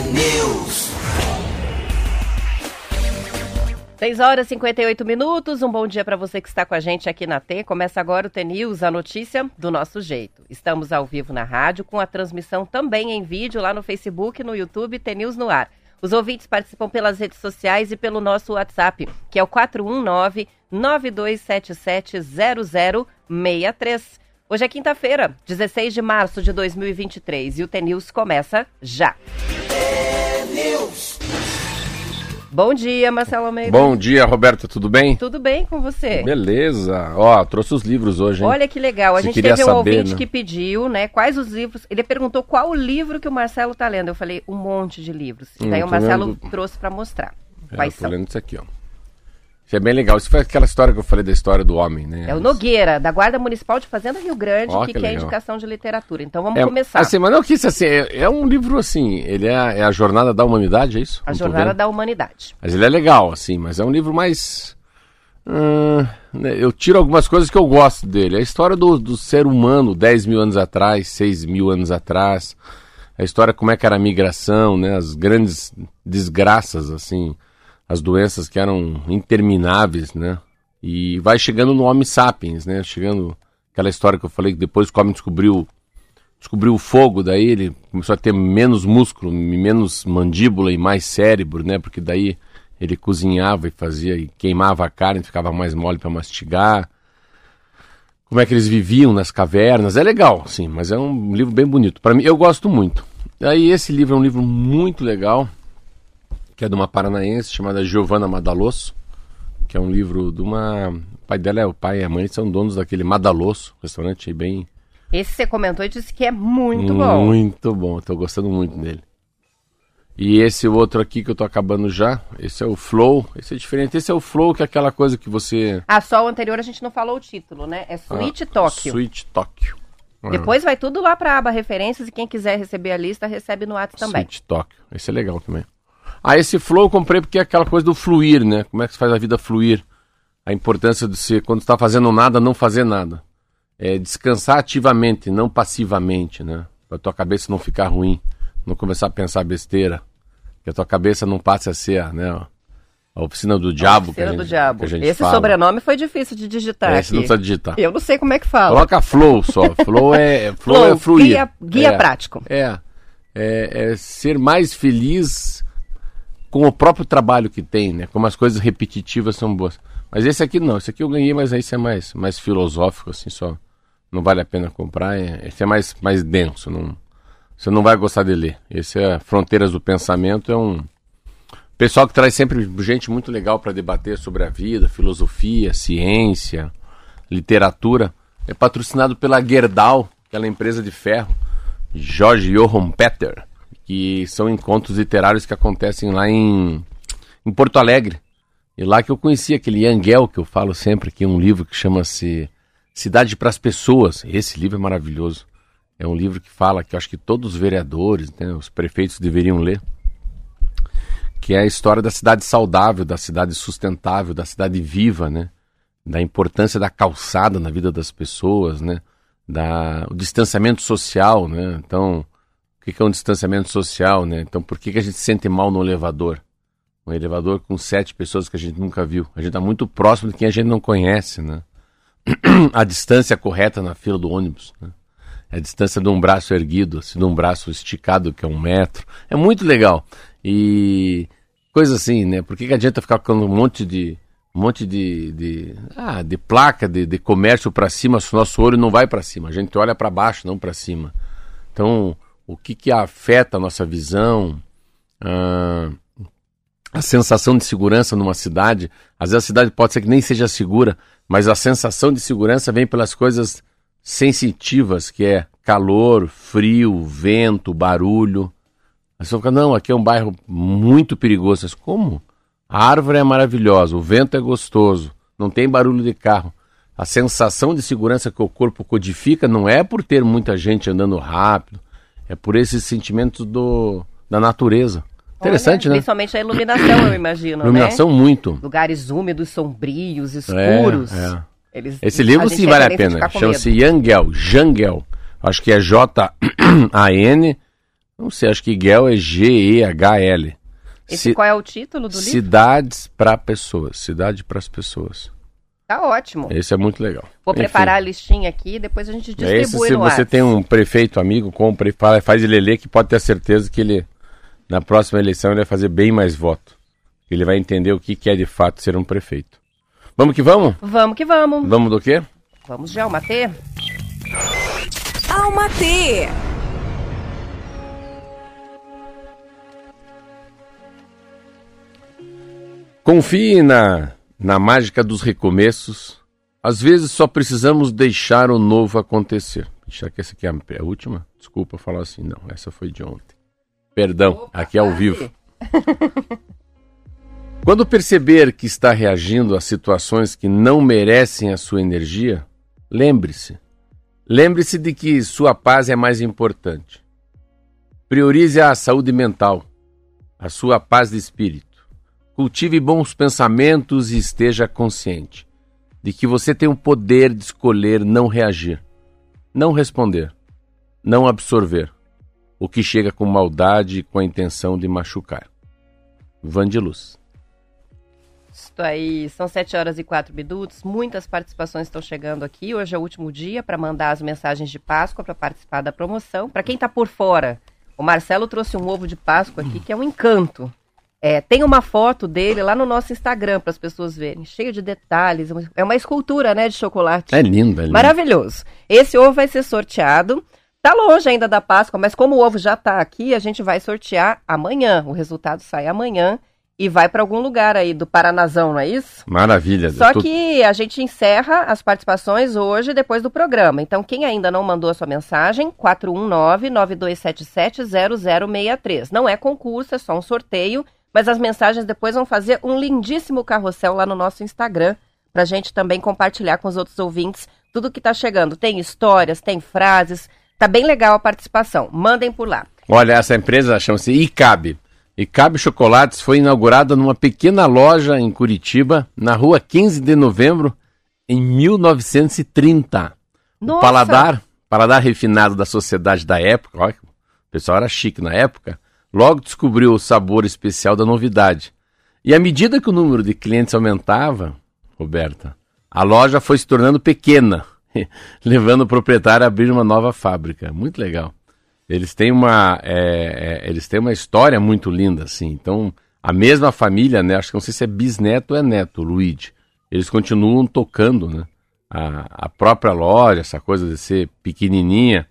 News. 6 horas e 58 minutos. Um bom dia para você que está com a gente aqui na T. Começa agora o T-News, a notícia do nosso jeito. Estamos ao vivo na rádio, com a transmissão também em vídeo lá no Facebook, no YouTube, T-News no ar. Os ouvintes participam pelas redes sociais e pelo nosso WhatsApp, que é o 419 9277 0063. Hoje é quinta-feira, 16 de março de 2023 e o T-News começa já. Bom dia, Marcelo Almeida. Bom dia, Roberta, tudo bem? Tudo bem com você? Beleza. Ó, trouxe os livros hoje, hein? Olha que legal. A gente teve um saber, ouvinte né? que pediu, né? Quais os livros. Ele perguntou qual o livro que o Marcelo tá lendo. Eu falei, um monte de livros. E Hum, daí o Marcelo lendo- trouxe para mostrar. É, Quais eu tô são? lendo isso aqui, ó. Isso é bem legal. Isso foi aquela história que eu falei da história do homem, né? É o Nogueira, da Guarda Municipal de Fazenda Rio Grande, Ó, que, que quer legal. indicação de literatura. Então vamos É, começar. Assim, mas não que isso assim, é, é um livro assim, ele é, a- é a jornada da humanidade, é isso? a Não Jornada da Humanidade. Mas ele é legal, assim, mas é um livro mais. hum, né, eu tiro algumas coisas que eu gosto dele. A história do, do ser humano 10 mil anos atrás, 6 mil anos atrás. A história como é que era a migração, né? As grandes desgraças, assim. As doenças que eram intermináveis, né? E vai chegando no Homo sapiens, né? Chegando aquela história que eu falei que depois o homem descobriu descobriu o fogo, daí ele começou a ter menos músculo, menos mandíbula e mais cérebro, né? Porque daí ele cozinhava e fazia e queimava a carne, ficava mais mole para mastigar. Como é que eles viviam nas cavernas? É legal, sim, mas é um livro bem bonito. Para mim, eu gosto muito. Aí esse livro é um livro muito legal, que é de uma paranaense chamada Giovanna Madalosso, que é um livro de uma o pai dela é o pai e a mãe são donos daquele Madalosso, restaurante bem Esse você comentou e disse que é muito bom. muito bom, tô gostando muito dele. E esse outro aqui que eu tô acabando já, esse é o Flow, esse é diferente. Esse é o Flow, que é aquela coisa que você. Ah, só o anterior a gente não falou o título, né? É Sweet Tóquio. Sweet Tóquio. Ah, Depois vai tudo lá pra aba referências e quem quiser receber a lista recebe no WhatsApp também. Sweet Tóquio. Esse é legal também. Ah, esse Flow eu comprei porque é aquela coisa do fluir, né? Como é que se faz a vida fluir? A importância de ser, quando está fazendo nada, não fazer nada. É descansar ativamente, não passivamente, né? Pra tua cabeça não ficar ruim, não começar a pensar besteira. Que a tua cabeça não passe a ser, né? A oficina do diabo. que a Oficina gente, do Diabo. Esse fala. sobrenome foi difícil de digitar É, Esse não aqui. precisa digitar. Eu não sei como é que fala. Coloca flow só. Flow é, flow Flow, é fluir. guia- guia É, prático. É, é. É ser mais feliz com o próprio trabalho que tem, né? Como as coisas repetitivas são boas. Mas esse aqui não. Esse aqui eu ganhei, mas esse é mais, mais filosófico, assim, só. Não vale a pena comprar. é- esse é mais, mais denso. Não, você não vai gostar de ler. Esse é Fronteiras do Pensamento. É um pessoal que traz sempre gente muito legal para debater sobre a vida, filosofia, ciência, literatura. É patrocinado pela Gerdau, aquela empresa de ferro, Jorge Johann Peter, que são encontros literários que acontecem lá em, em Porto Alegre. E lá que eu conheci aquele Yangel, que eu falo sempre, que é um livro que chama-se Cidade para as Pessoas. Esse livro é maravilhoso. É um livro que fala que acho que todos os vereadores, né, os prefeitos deveriam ler que é a história da cidade saudável, da cidade sustentável, da cidade viva, né? Da importância da calçada na vida das pessoas, né? Da, o distanciamento social, né? Então, o que é um distanciamento social, né? Então, por que, que a gente se sente mal no elevador? Um elevador com sete pessoas que a gente nunca viu. A gente está muito próximo de quem a gente não conhece, né? a distância correta na fila do ônibus, né? É a distância de um braço erguido, assim, de um braço esticado, que é um metro. É muito legal. E coisa assim, né? Por que, que adianta ficar colocando um monte de um monte de, de, ah, de placa de, de comércio para cima se o nosso olho não vai para cima? A gente olha para baixo, não para cima. Então, o que, que afeta a nossa visão? Ah, a sensação de segurança numa cidade. Às vezes a cidade pode ser que nem seja segura, mas a sensação de segurança vem pelas coisas sensitivas, que é calor, frio, vento, barulho. Aí você fica, não, aqui é um bairro muito perigoso. Mas como? A árvore é maravilhosa, o vento é gostoso, não tem barulho de carro. A sensação de segurança que o corpo codifica não é por ter muita gente andando rápido, é por esses sentimentos do, da natureza. Interessante, Olha, né? Principalmente a iluminação, eu imagino, Iluminação né? muito. Lugares úmidos, sombrios, É, escuros. é. Eles, Esse livro sim vale a pena. Chama-se. Yangel, Jangel. Acho que é J-A-N Não sei, acho que GEL é G-E-H-L. Esse Ci- qual é o título do livro? Cidades para pessoas. Cidade para as pessoas. Tá ótimo. Esse é muito legal. Vou Enfim, preparar a listinha aqui e depois a gente é distribui esse, se no você WhatsApp. tem um prefeito amigo, compra e fala- faz ele ler, que pode ter certeza que ele, na próxima eleição, ele vai fazer bem mais voto. Ele vai entender o que é de fato ser um prefeito. Vamos que vamos? Vamos que vamos. Vamos do quê? Vamos de Almatê? Alma T. Confie na, na mágica dos recomeços. Às vezes só precisamos deixar o novo acontecer. Será que essa aqui é a, é a última? Desculpa falar assim, não. Essa foi de ontem. Perdão, aqui é ao vivo. Quando perceber que está reagindo a situações que não merecem a sua energia, lembre-se. Lembre-se de que sua paz é mais importante. Priorize a saúde mental, a sua paz de espírito. Cultive bons pensamentos e esteja consciente de que você tem o poder de escolher não reagir, não responder, não absorver o que chega com maldade e com a intenção de machucar. Van de Luz. Aí, são 7 horas e 4 minutos. Muitas participações estão chegando aqui. Hoje é o último dia para mandar as mensagens de Páscoa para participar da promoção. Para quem está por fora, o Marcelo trouxe um ovo de Páscoa aqui que é um encanto. É, tem uma foto dele lá no nosso Instagram para as pessoas verem, cheio de detalhes. É uma escultura, né, de chocolate. É lindo, é lindo. Maravilhoso. Esse ovo vai ser sorteado. Tá longe ainda da Páscoa, mas como o ovo já tá aqui, a gente vai sortear amanhã. O resultado sai amanhã e vai para algum lugar aí do Paranazão, não é isso? Maravilha. Só Tô- que a gente encerra as participações hoje, depois do programa. Então, quem ainda não mandou a sua mensagem, 419-9277-0063. Não é concurso, é só um sorteio, mas as mensagens depois vão fazer um lindíssimo carrossel lá no nosso Instagram, pra gente também compartilhar com os outros ouvintes tudo que tá chegando. Tem histórias, tem frases, tá bem legal a participação. Mandem por lá. Olha, essa empresa chama-se Icabe. Icabe Chocolates foi inaugurada numa pequena loja em Curitiba, na rua 15 de novembro, em 1930. Nossa! O paladar, paladar refinado da sociedade da época, olha, o pessoal era chique na época, logo descobriu o sabor especial da novidade. E à medida que o número de clientes aumentava, Roberta, a loja foi se tornando pequena, levando o proprietário a abrir uma nova fábrica. Muito legal. Eles têm uma, é, é, eles têm uma história muito linda, assim. Então, a mesma família, né? Acho que não sei se é bisneto ou é neto, Luigi. Eles continuam tocando, né? A, a própria loja, essa coisa de ser pequenininha.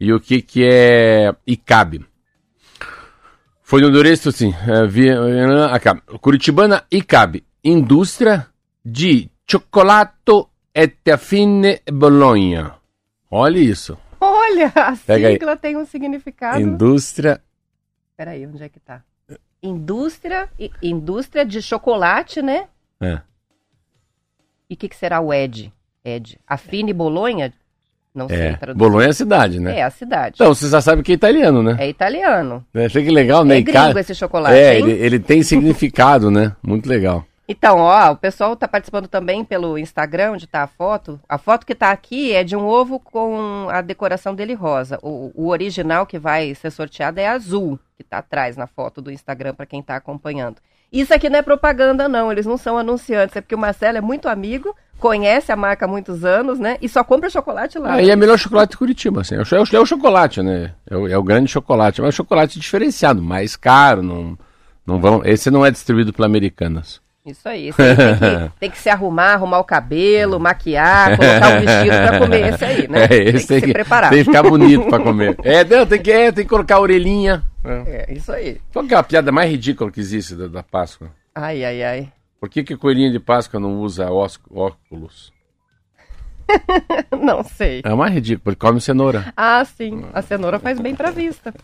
E o que que é Icabe? Foi no endereço assim, é, acá, Curitibana Icabe, indústria de cioccolato e fine Bologna. Olha isso. Olha, a Pega aí. sigla tem um significado. Indústria Peraí, onde é que tá? Indústria, indústria de chocolate, né? É. E o que, que será o Ed? Ed. Afine Bolonha? Não sei É, traduzir. Bolonha é a cidade, né? É a cidade. Então, você já sabe que é italiano, né? É italiano. Achei que legal, né? É gringo esse chocolate, É, ele, ele tem significado, né? Muito legal. Então, ó, o pessoal tá participando também pelo Instagram, onde tá a foto. A foto que tá aqui é de um ovo com a decoração dele rosa. O, o original que vai ser sorteado é azul, que tá atrás na foto do Instagram para quem tá acompanhando. Isso aqui não é propaganda, não. Eles não são anunciantes. É porque o Marcelo é muito amigo, conhece a marca há muitos anos, né? E só compra chocolate lá. Aí é melhor chocolate de Curitiba, assim. É o, é o- é o chocolate, né? É o, é o grande chocolate. Mas é um chocolate diferenciado, mais caro. Não, não vão, esse não é distribuído pela Americanas. Isso aí. Esse aí tem, que, tem que se arrumar, arrumar o cabelo, maquiar, colocar um vestido pra comer esse aí, né? É, esse tem que se preparar. Tem que ficar bonito pra comer. É, não, tem que, é, tem que colocar a orelhinha. É. É, isso aí. Qual que é a piada mais ridícula que existe da, da Páscoa? Ai, ai, ai. Por que, que coelhinho de Páscoa não usa óculos? Não sei. É o mais ridículo, porque come cenoura. Ah, sim. A cenoura faz bem pra vista.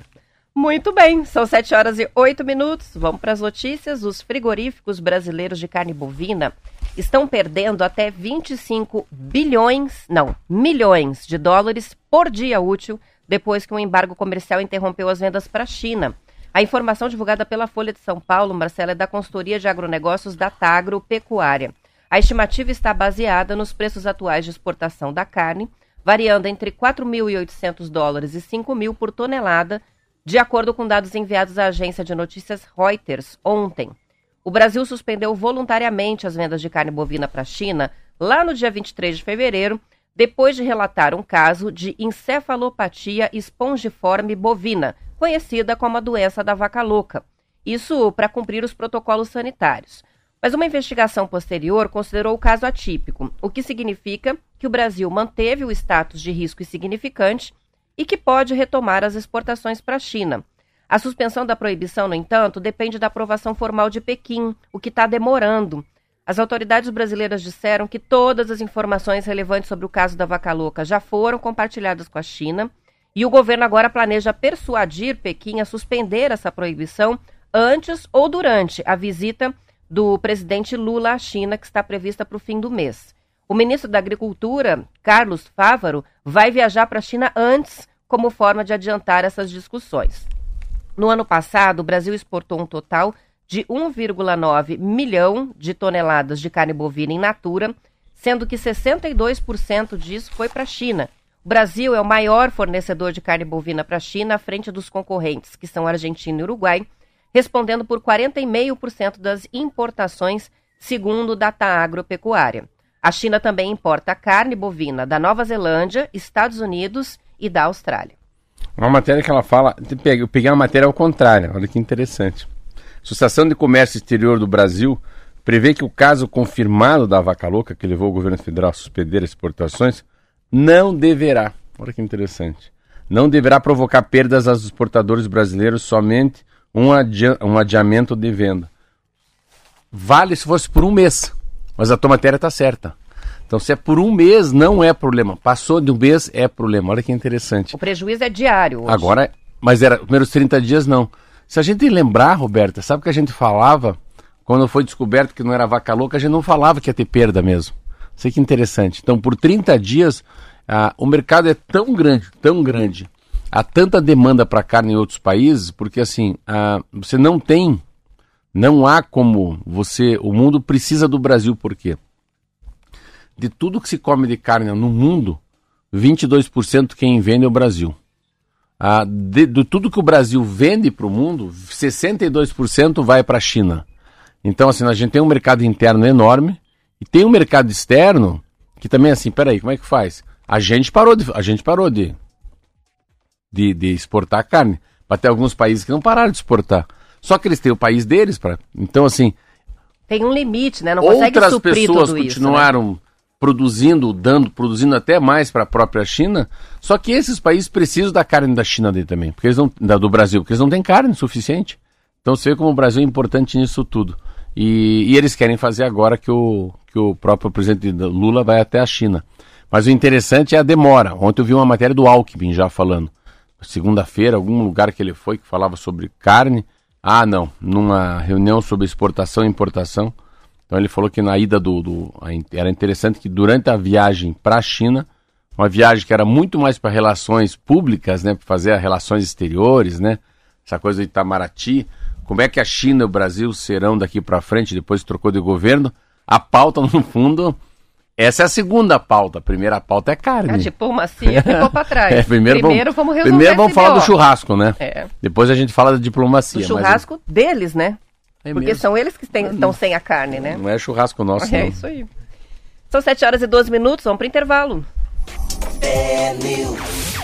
Muito bem, são 7 horas e 8 minutos. Vamos para as notícias. Os frigoríficos brasileiros de carne bovina estão perdendo até 25 bilhões, não, milhões de dólares por dia útil depois que um embargo comercial interrompeu as vendas para a China. A informação divulgada pela Folha de São Paulo, Marcela, é da consultoria de agronegócios da Tagro Pecuária. A estimativa está baseada nos preços atuais de exportação da carne, variando entre 4.800 dólares e 5 mil por tonelada, de acordo com dados enviados à agência de notícias Reuters ontem. O Brasil suspendeu voluntariamente as vendas de carne bovina para a China lá no dia 23 de fevereiro, depois de relatar um caso de encefalopatia espongiforme bovina, conhecida como a doença da vaca louca. Isso para cumprir os protocolos sanitários. Mas uma investigação posterior considerou o caso atípico, o que significa que o Brasil manteve o status de risco insignificante e que pode retomar as exportações para a China. A suspensão da proibição, no entanto, depende da aprovação formal de Pequim, o que está demorando. As autoridades brasileiras disseram que todas as informações relevantes sobre o caso da vaca louca já foram compartilhadas com a China e o governo agora planeja persuadir Pequim a suspender essa proibição antes ou durante a visita do presidente Lula à China, que está prevista para o fim do mês. O ministro da Agricultura, Carlos Fávaro, vai viajar para a China antes, como forma de adiantar essas discussões. No ano passado, o Brasil exportou um total de 1,9 milhão de toneladas de carne bovina in natura, sendo que 62% disso foi para a China. O Brasil é o maior fornecedor de carne bovina para a China, à frente dos concorrentes, que são Argentina e Uruguai, respondendo por 40,5% das importações, segundo o Data Agropecuária. A China também importa carne bovina da Nova Zelândia, Estados Unidos e da Austrália. Uma matéria que ela fala, eu peguei uma matéria ao contrário, olha que interessante. A Associação de Comércio Exterior do Brasil prevê que o caso confirmado da vaca louca, que levou o governo federal a suspender as exportações, não deverá, olha que interessante, não deverá provocar perdas aos exportadores brasileiros somente um, um adiamento de venda. Vale se fosse por um mês, mas a tua matéria está certa. Então, se é por um mês, não é problema. Passou de um mês, é problema. Olha que interessante. O prejuízo é diário hoje. Agora, mas era os primeiros 30 dias, não. Se a gente lembrar, Roberta, sabe o que a gente falava quando foi descoberto que não era vaca louca? A gente não falava que ia ter perda mesmo. Sei que interessante. Então, por 30 dias, ah, o mercado é tão grande, tão grande, há tanta demanda para carne em outros países, porque assim, ah, você não tem, não há como você, o mundo precisa do Brasil, por quê? De tudo que se come de carne no mundo, 22% quem vende é o Brasil. Ah, de, de tudo que o Brasil vende para o mundo, 62% vai para a China. Então, assim, a gente tem um mercado interno enorme e tem um mercado externo que também, assim, peraí, como é que faz? A gente parou de, a gente parou de de, de exportar carne. Tem alguns países que não pararam de exportar. Só que eles têm o país deles para. Então, assim. Tem um limite, né? Não consegue outras suprir pessoas tudo continuaram isso, né? produzindo, dando, produzindo até mais para a própria China. Só que esses países precisam da carne da China dele também, porque eles não, da, do Brasil, porque eles não têm carne suficiente. Então você vê como o Brasil é importante nisso tudo. E, e eles querem fazer agora que o, que o próprio presidente Lula vai até a China. Mas o interessante é a demora. Ontem eu vi uma matéria do Alckmin já falando segunda-feira, algum lugar que ele foi que falava sobre carne. Ah, não, numa reunião sobre exportação e importação. Então ele falou que na ida do, do era interessante que durante a viagem para a China, uma viagem que era muito mais para relações públicas, né, para fazer relações exteriores, né, essa coisa de Itamaraty, como é que a China e o Brasil serão daqui para frente depois que trocou de governo? A pauta no fundo essa é a segunda pauta. A primeira pauta é carne. A diplomacia ficou para trás. É, primeiro, primeiro vamos, vamos resolver Primeiro vamos falar do churrasco, né? É. Depois a gente fala da diplomacia. Do mas churrasco deles, né? É Porque mesmo. são eles que estão sem a carne, né? Não é churrasco nosso, É não. isso aí. São 7 horas e 12 minutos, vamos para intervalo. News.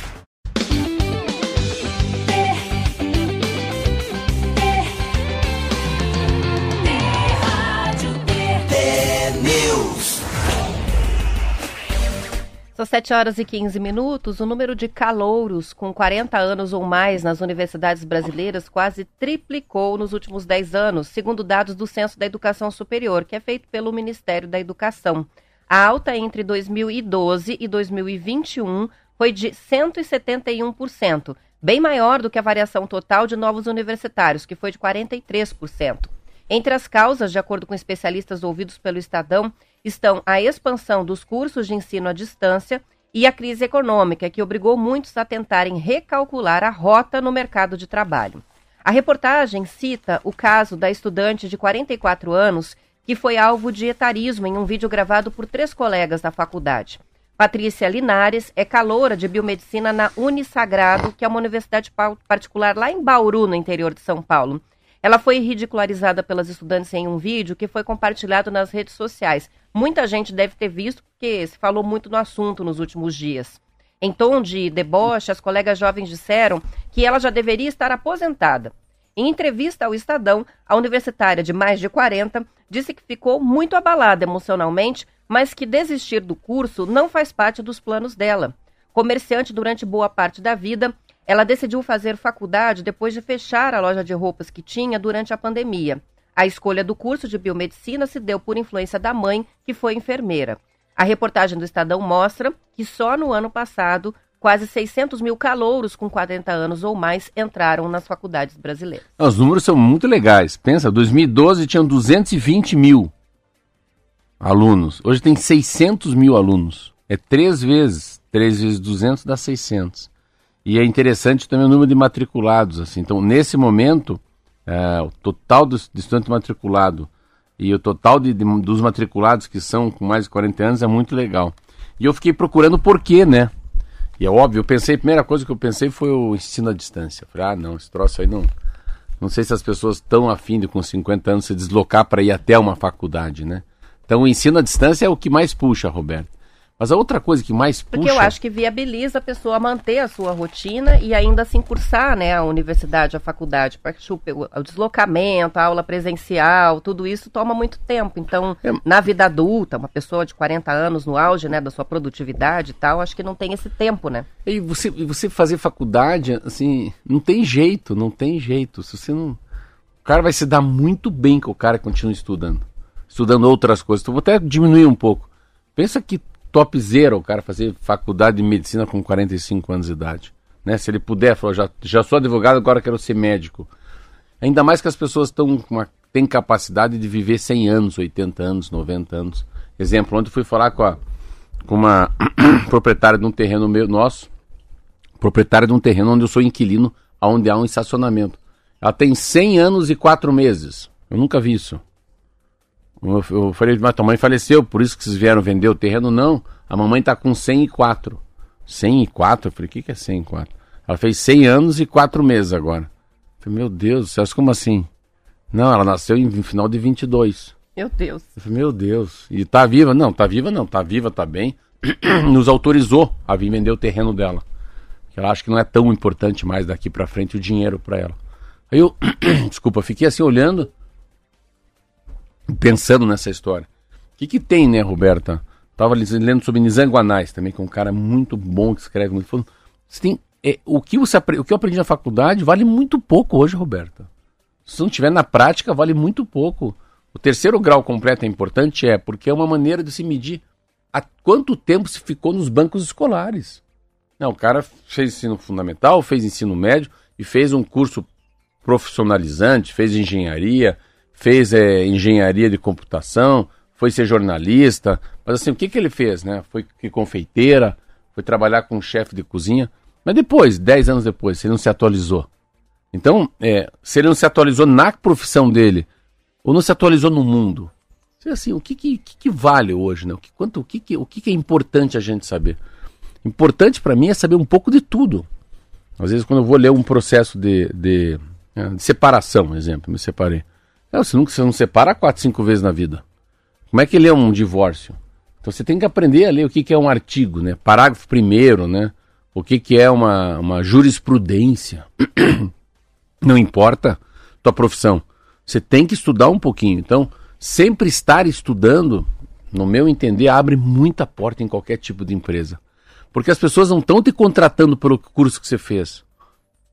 São 7 horas e 15 minutos. O número de calouros com 40 anos ou mais nas universidades brasileiras quase triplicou nos últimos 10 anos, segundo dados do Censo da Educação Superior, que é feito pelo Ministério da Educação. A alta entre 2012 e 2021 foi de 171%, bem maior do que a variação total de novos universitários, que foi de 43%. Entre as causas, de acordo com especialistas ouvidos pelo Estadão, estão a expansão dos cursos de ensino à distância e a crise econômica, que obrigou muitos a tentarem recalcular a rota no mercado de trabalho. A reportagem cita o caso da estudante de 44 anos que foi alvo de etarismo em um vídeo gravado por três colegas da faculdade. Patrícia Linares é caloura de biomedicina na Unisagrado, que é uma universidade particular lá em Bauru, no interior de São Paulo. Ela foi ridicularizada pelas estudantes em um vídeo que foi compartilhado nas redes sociais. Muita gente deve ter visto porque se falou muito no assunto nos últimos dias. Em tom de deboche, as colegas jovens disseram que ela já deveria estar aposentada. Em entrevista ao Estadão, a universitária de mais de 40 disse que ficou muito abalada emocionalmente, mas que desistir do curso não faz parte dos planos dela. Comerciante durante boa parte da vida, ela decidiu fazer faculdade depois de fechar a loja de roupas que tinha durante a pandemia. A escolha do curso de biomedicina se deu por influência da mãe, que foi enfermeira. A reportagem do Estadão mostra que só no ano passado quase 600 mil calouros com 40 anos ou mais entraram nas faculdades brasileiras. Os números são muito legais. Pensa, 2012 tinham 220 mil alunos. Hoje tem 600 mil alunos. É três vezes. Três vezes 200 dá 600. E é interessante também o número de matriculados. Assim. Então, nesse momento, é, o total dos estudantes matriculados e o total de, de, dos matriculados que são com mais de 40 anos é muito legal. E eu fiquei procurando por quê, né? E é óbvio, eu pensei, a primeira coisa que eu pensei foi o ensino à distância. Falei, ah, não, esse troço aí não. Não sei se as pessoas estão afim de, com 50 anos, se deslocar para ir até uma faculdade, né? Então o ensino à distância é o que mais puxa, Roberto. Mas a outra coisa que mais puxa... Porque eu acho que viabiliza a pessoa manter a sua rotina e ainda assim cursar né, a universidade, a faculdade, para o deslocamento, a aula presencial, tudo isso toma muito tempo. Então, é... na vida adulta, uma pessoa de 40 anos no auge né, da sua produtividade e tal, acho que não tem esse tempo, né? E você, você fazer faculdade, assim, não tem jeito, não tem jeito. Se você não... O cara vai se dar muito bem com o cara que continua estudando. Estudando outras coisas. Então, vou até diminuir um pouco. Pensa que top zero o cara fazer faculdade de medicina com 45 anos de idade. Né? Se ele puder, falou, já, já sou advogado, agora quero ser médico. Ainda mais que as pessoas estão têm capacidade de viver 100 anos, 80 anos, 90 anos. Exemplo, ontem fui falar com, a, com uma proprietária de um terreno meu, nosso, proprietária de um terreno onde eu sou inquilino, onde há um estacionamento. Ela tem 100 anos e 4 meses. Eu nunca vi isso. Eu, eu falei, mas tua mãe faleceu, por isso que vocês vieram vender o terreno? Não, a mamãe está com 104. 104? Eu falei, o que, que é 104? Ela fez 100 anos e 4 meses agora. Eu falei, meu Deus, Celso, como assim? Não, ela nasceu em final de 22. Meu Deus. Eu falei, meu Deus. E tá viva? Não, tá viva não, tá viva, tá bem. Nos autorizou a vir vender o terreno dela. Ela acha que não é tão importante mais daqui para frente o dinheiro para ela. Aí eu, desculpa, fiquei assim olhando pensando nessa história. O que, que tem, né, Roberta? Tava lendo sobre Nizanguanais também, que é um cara muito bom que escreve muito. Falando, você tem, é, o, que você, o que eu aprendi na faculdade vale muito pouco hoje, Roberta. Se não tiver na prática, vale muito pouco. O terceiro grau completo é importante, é porque é uma maneira de se medir há quanto tempo se ficou nos bancos escolares. Não, o cara fez ensino fundamental, fez ensino médio e fez um curso profissionalizante, fez engenharia, fez é, engenharia de computação, foi ser jornalista, mas assim, o que, que ele fez, né? Foi que confeiteira, foi trabalhar com chefe de cozinha, mas depois, dez anos depois, ele não se atualizou. Então, é, se ele não se atualizou na profissão dele, ou não se atualizou no mundo, assim, o que, que, que vale hoje, né? O que, quanto, o que, que, o que, que é importante a gente saber? Importante para mim é saber um pouco de tudo. Às vezes, quando eu vou ler um processo de, de, é, de separação, exemplo, me separei. É, você, nunca, você não separa quatro, cinco vezes na vida. Como é que ele é um divórcio? Então você tem que aprender a ler o que, que é um artigo, né? Parágrafo primeiro, né? O que, que é uma, uma jurisprudência. não importa tua profissão. Você tem que estudar um pouquinho. Então, sempre estar estudando, no meu entender, abre muita porta em qualquer tipo de empresa. Porque as pessoas não estão te contratando pelo curso que você fez.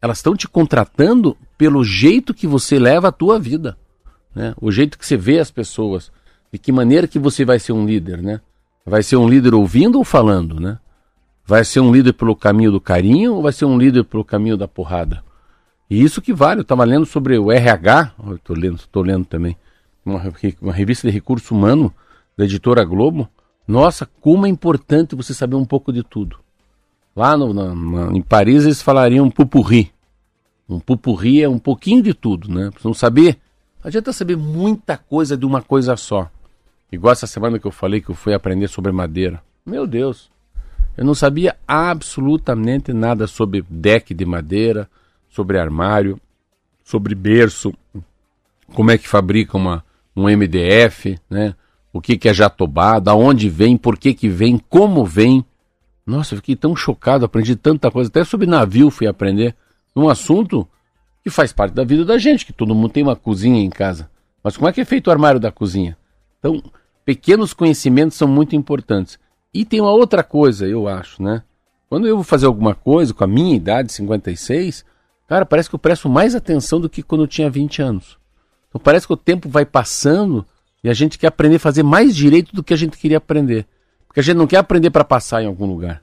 Elas estão te contratando pelo jeito que você leva a tua vida né? O jeito que você vê as pessoas, de que maneira que você vai ser um líder, né? Vai ser um líder ouvindo ou falando, né? Vai ser um líder pelo caminho do carinho ou vai ser um líder pelo caminho da porrada? E isso que vale. Eu estava lendo sobre o RH, estou lendo, estou lendo também, uma, uma revista de recurso humano da editora Globo. Nossa, como é importante você saber um pouco de tudo. Lá no, na, na, em Paris eles falariam pupurri. Um pupurri é um pouquinho de tudo, né? Precisam saber não adianta saber muita coisa de uma coisa só. Igual essa semana que eu falei que eu fui aprender sobre madeira. Meu Deus. Eu não sabia absolutamente nada sobre deck de madeira, sobre armário, sobre berço, como é que fabrica uma, um MDF, né? O que, que é jatobá, da onde vem, por que, que vem, como vem. Nossa, eu fiquei tão chocado, aprendi tanta coisa. Até sobre navio fui aprender um assunto faz parte da vida da gente, que todo mundo tem uma cozinha em casa. Mas como é que é feito o armário da cozinha? Então, pequenos conhecimentos são muito importantes. E tem uma outra coisa, eu acho, né? Quando eu vou fazer alguma coisa com a minha idade, 56, cara, parece que eu presto mais atenção do que quando eu tinha 20 anos. Então parece que o tempo vai passando e a gente quer aprender a fazer mais direito do que a gente queria aprender. Porque a gente não quer aprender para passar em algum lugar.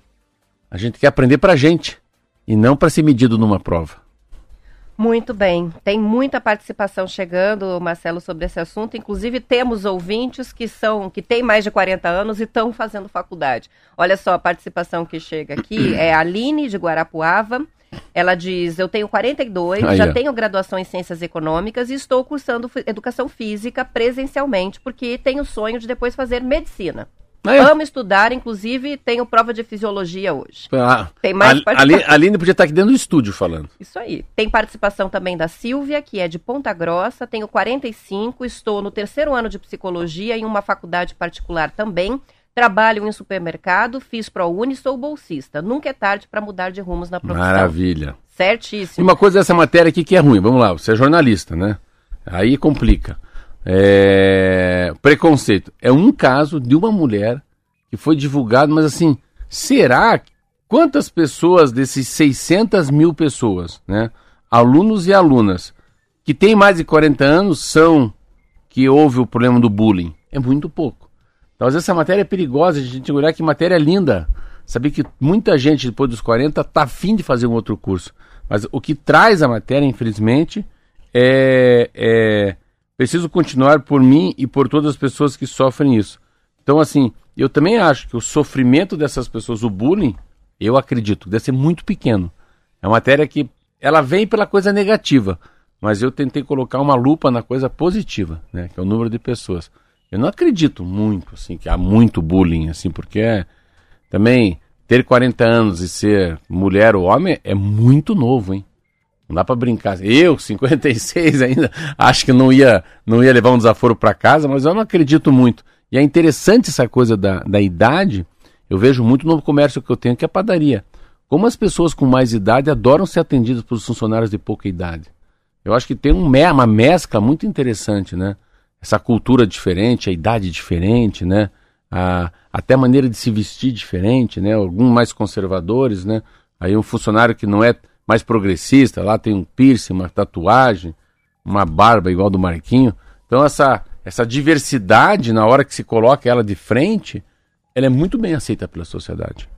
A gente quer aprender para a gente e não para ser medido numa prova. Muito bem. Tem muita participação chegando, Marcelo, sobre esse assunto. Inclusive, temos ouvintes que são que têm mais de 40 anos e estão fazendo faculdade. Olha só a participação que chega aqui. É a Aline de Guarapuava. Ela diz: Eu tenho 42, Aí, já ó. tenho graduação em Ciências Econômicas e estou cursando Educação Física presencialmente, porque tenho o sonho de depois fazer medicina. Ó. Amo estudar, inclusive tenho prova de fisiologia hoje. Ah, Tem mais a, a, participação. Aline- podia estar aqui dentro do estúdio falando. Isso aí. Tem participação também da Silvia, que é de Ponta Grossa, tenho 45, estou no terceiro ano de psicologia em uma faculdade particular também. Trabalho em supermercado, fiz ProUni, sou bolsista. Nunca é tarde para mudar de rumos na profissão. Maravilha. E Certíssimo. uma coisa dessa matéria aqui que é ruim. Vamos lá, você é jornalista, né? Aí complica. É, Preconceito. É um caso de uma mulher que foi divulgado, mas assim, será? Quantas pessoas desses 600 mil pessoas, né? Alunos e alunas, que têm mais de 40 anos são que houve o problema do bullying? É muito pouco. Então, essa matéria é perigosa, a gente olhar que matéria linda. Saber que muita gente, depois dos 40, tá afim de fazer um outro curso. Mas o que traz a matéria, infelizmente, é, é preciso continuar por mim e por todas as pessoas que sofrem isso. Então, assim, eu também acho que o sofrimento dessas pessoas, o bullying, eu acredito, deve ser muito pequeno. É uma matéria que ela vem pela coisa negativa, mas eu tentei colocar uma lupa na coisa positiva, né, que é o número de pessoas. Eu não acredito muito, assim, que há muito bullying, assim, porque é, também ter 40 anos e ser mulher ou homem é muito novo, hein? Não dá pra brincar. Eu, 56 ainda, acho que não ia, não ia levar um desaforo pra casa, mas eu não acredito muito. E é interessante essa coisa da, da idade. Eu vejo muito no comércio que eu tenho, que é a padaria. Como as pessoas com mais idade adoram ser atendidas pelos funcionários de pouca idade. Eu acho que tem um, uma mescla muito interessante, né? Essa cultura diferente, a idade diferente, né? A, até a maneira de se vestir diferente, né? Alguns mais conservadores, né? Aí um funcionário que não é mais progressista, lá tem um piercing, uma tatuagem, uma barba igual do Marquinho. Então essa, essa diversidade, na hora que se coloca ela de frente, ela é muito bem aceita pela sociedade.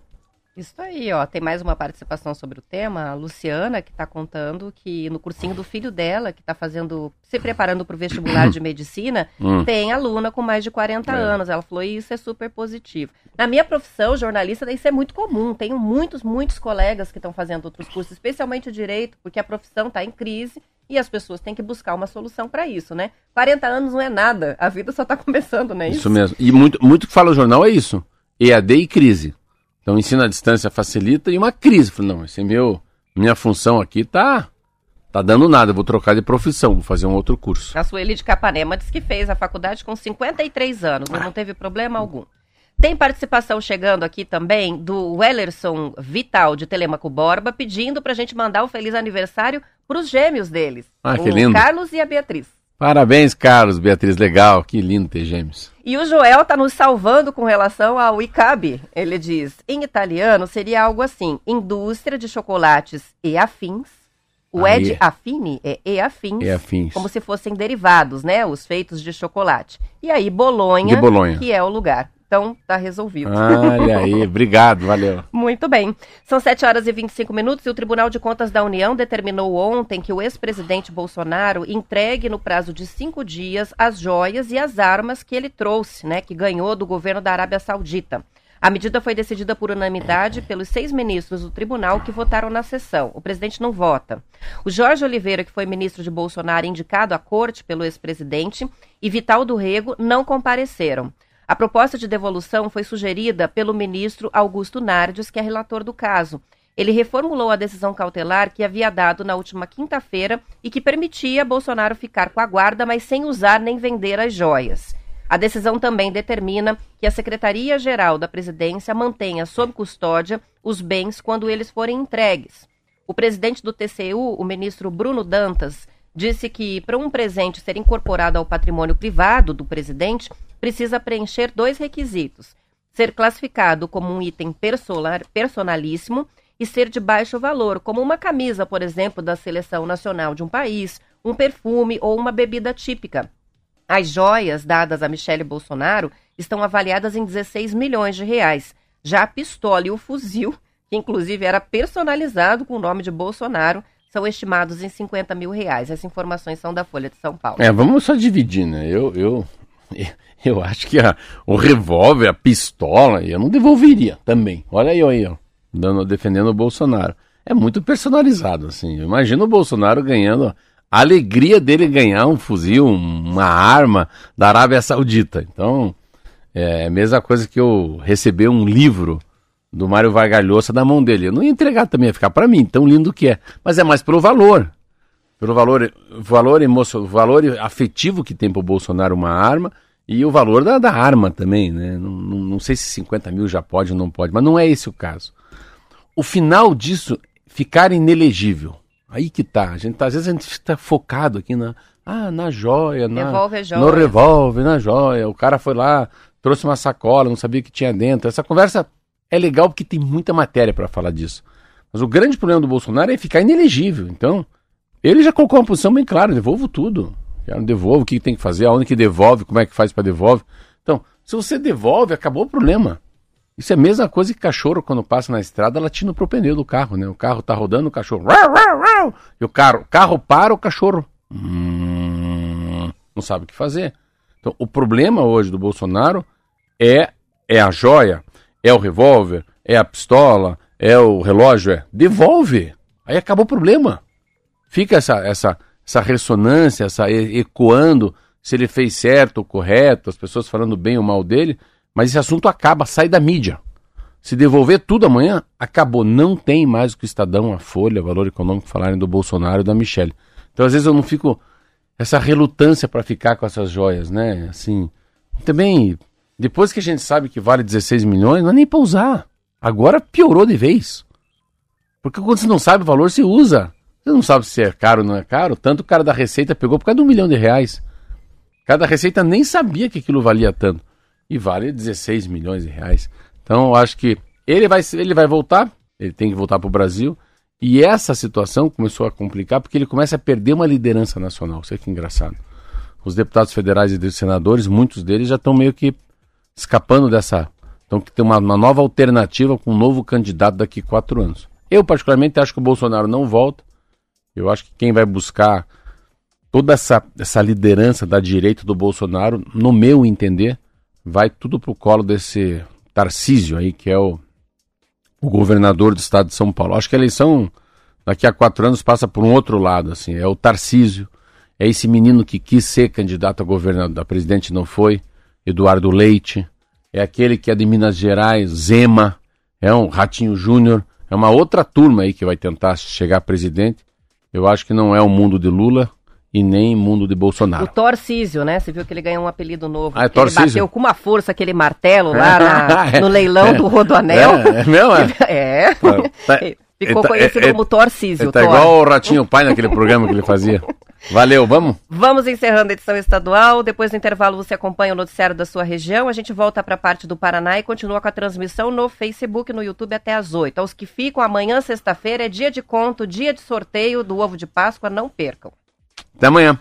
Isso aí, ó. Tem mais uma participação sobre o tema. A Luciana, que está contando que no cursinho do filho dela, que está fazendo, se preparando para o vestibular de medicina, Hum. tem aluna com mais de 40 É. anos. Ela falou, isso é super positivo. Na minha profissão, jornalista, isso é muito comum. Tenho muitos, muitos colegas que estão fazendo outros cursos, especialmente o direito, porque a profissão está em crise e as pessoas têm que buscar uma solução para isso, né? 40 anos não é nada. A vida só está começando, né? Isso mesmo. E muito, muito que fala o jornal é isso. EAD e crise. Então ensino à distância facilita e uma crise. Falei, não, esse é meu, minha função aqui tá, tá dando nada, vou trocar de profissão, vou fazer um outro curso. A Sueli de Capanema disse que fez a faculdade com 53 anos, mas não teve problema algum. Tem participação chegando aqui também do Wellerson Vital de Telemaco Borba, pedindo pra gente mandar um feliz aniversário pros gêmeos deles. Ah, que o lindo. Carlos e a Beatriz. Parabéns, Carlos, Beatriz, legal, que lindo ter gêmeos. E o Joel tá nos salvando com relação ao ICAB. Ele diz, em italiano seria algo assim, indústria de chocolates e afins. O. Ed Affini é e afins. E afins. como se fossem derivados, né? Os feitos de chocolate. E aí, Bolonha, Bolonha. que é o lugar. Então, tá resolvido. Olha aí, obrigado, valeu. Muito bem. São 7 horas e 25 minutos e o Tribunal de Contas da União determinou ontem que o ex-presidente Bolsonaro entregue no prazo de cinco dias as joias e as armas que ele trouxe, né? Que ganhou do governo da Arábia Saudita. A medida foi decidida por unanimidade pelos seis ministros do tribunal que votaram na sessão. O presidente não vota. O Jorge Oliveira, que foi ministro de Bolsonaro indicado à corte pelo ex-presidente, e Vital do Rego não compareceram. A proposta de devolução foi sugerida pelo ministro Augusto Nardes, que é relator do caso. Ele reformulou a decisão cautelar que havia dado na última quinta-feira e que permitia Bolsonaro ficar com a guarda, mas sem usar nem vender as joias. A decisão também determina que a Secretaria-Geral da Presidência mantenha sob custódia os bens quando eles forem entregues. O presidente do TCU, o ministro Bruno Dantas, disse que para um presente ser incorporado ao patrimônio privado do presidente, precisa preencher dois requisitos: ser classificado como um item personalíssimo e ser de baixo valor, como uma camisa, por exemplo, da seleção nacional de um país, um perfume ou uma bebida típica. As joias dadas a Michele Bolsonaro estão avaliadas em 16 milhões de reais. Já a pistola e o fuzil, que inclusive era personalizado com o nome de Bolsonaro, são estimados em 50 mil reais. Essas informações são da Folha de São Paulo. É, vamos só dividir, né? Eu, eu, eu acho que a, o revólver, a pistola, eu não devolveria também. Olha aí, aí, dando, defendendo o Bolsonaro. É muito personalizado, assim. Imagina o Bolsonaro ganhando a alegria dele ganhar um fuzil, uma arma da Arábia Saudita. Então, é a mesma coisa que eu receber um livro do Mário Vargalhosa da mão dele. Eu não ia entregar também, ia ficar para mim, tão lindo que é. Mas é mais pelo valor. Pelo valor, valor emocional, valor afetivo que tem pro Bolsonaro uma arma e o valor da, da arma também, né? Não, não, não sei se 50 mil já pode ou não pode, mas não é esse o caso. O final disso, ficar inelegível. Aí que tá. A gente, tá, às vezes a gente está focado aqui na, ah, na joia, na, Devolve a joia. no revólver, na joia. O cara foi lá, trouxe uma sacola, não sabia o que tinha dentro. Essa conversa é legal porque tem muita matéria para falar disso. Mas o grande problema do Bolsonaro é ficar inelegível. Então, ele já colocou uma posição bem clara: devolvo tudo. Eu devolvo, o que tem que fazer, aonde que devolve, como é que faz para devolve. Então, se você devolve, acabou o problema. Isso é a mesma coisa que cachorro, quando passa na estrada, latindo pro pneu do carro, né? O carro tá rodando, o cachorro. E o carro, carro para, o cachorro. Hum, não sabe o que fazer. Então, o problema hoje do Bolsonaro é, é a joia, é o revólver, é a pistola, é o relógio, é. Devolve. Aí acabou o problema. Fica essa, essa, essa ressonância, essa ecoando se ele fez certo ou correto, as pessoas falando bem ou mal dele. Mas esse assunto acaba, sai da mídia. Se devolver tudo amanhã, acabou. Não tem mais o que o Estadão, a Folha, Valor Econômico falarem do Bolsonaro e da Michelle. Então, às vezes, eu não fico. Essa relutância para ficar com essas joias, né? Assim. Também, depois que a gente sabe que vale 16 milhões, não é nem para usar. Agora piorou de vez. Porque quando você não sabe o valor, você usa. Você não sabe se é caro ou não é caro. Tanto o cara da Receita pegou por causa de um milhão de reais. Cada Receita nem sabia que aquilo valia tanto e vale 16 milhões de reais. Então eu acho que ele vai, ele vai voltar, ele tem que voltar para o Brasil. E essa situação começou a complicar porque ele começa a perder uma liderança nacional. Isso é que engraçado. Os deputados federais e senadores, muitos deles já estão meio que escapando dessa. Então que tem uma, uma nova alternativa com um novo candidato daqui a quatro anos. Eu, particularmente, acho que o Bolsonaro não volta. Eu acho que quem vai buscar toda essa, essa liderança da direita do Bolsonaro, no meu entender, vai tudo pro colo desse Tarcísio aí, que é o, o governador do estado de São Paulo. Acho que a eleição daqui a quatro anos passa por um outro lado, assim, é o Tarcísio, é esse menino que quis ser candidato a governador, a presidente não foi, Eduardo Leite, é aquele que é de Minas Gerais, Zema, é um Ratinho Júnior, é uma outra turma aí que vai tentar chegar a presidente. Eu acho que não é o mundo de Lula, e nem mundo de Bolsonaro. O Torcísio, né? Você viu que ele ganhou um apelido novo. Ah, é ele Torcísio? bateu com uma força aquele martelo lá na- no leilão do Rodoanel. É, é mesmo, é? É. Tá- Ficou tá- conhecido é- como Torcísio. Tá igual o Ratinho Pai naquele programa que ele fazia. Valeu, vamos? Vamos encerrando a edição estadual. Depois do intervalo, você acompanha o noticiário da sua região. A gente volta para a parte do Paraná e continua com a transmissão no Facebook e no YouTube até às 8. Aos que ficam, amanhã, sexta-feira, é dia de conto, dia de sorteio do ovo de Páscoa. Não percam. Até amanhã.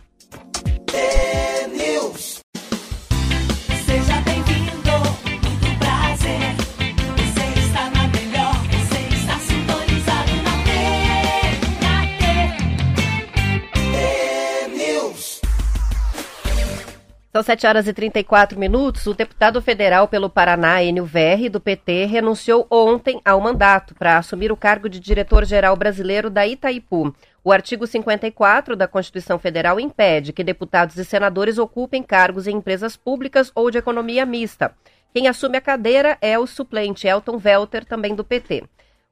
São 7 horas e 34 minutos. O deputado federal pelo Paraná, Enio VR, do PT, renunciou ontem ao mandato para assumir o cargo de diretor-geral brasileiro da Itaipu. O artigo 54 da Constituição Federal impede que deputados e senadores ocupem cargos em empresas públicas ou de economia mista. Quem assume a cadeira é o suplente Elton Welter, também do PT.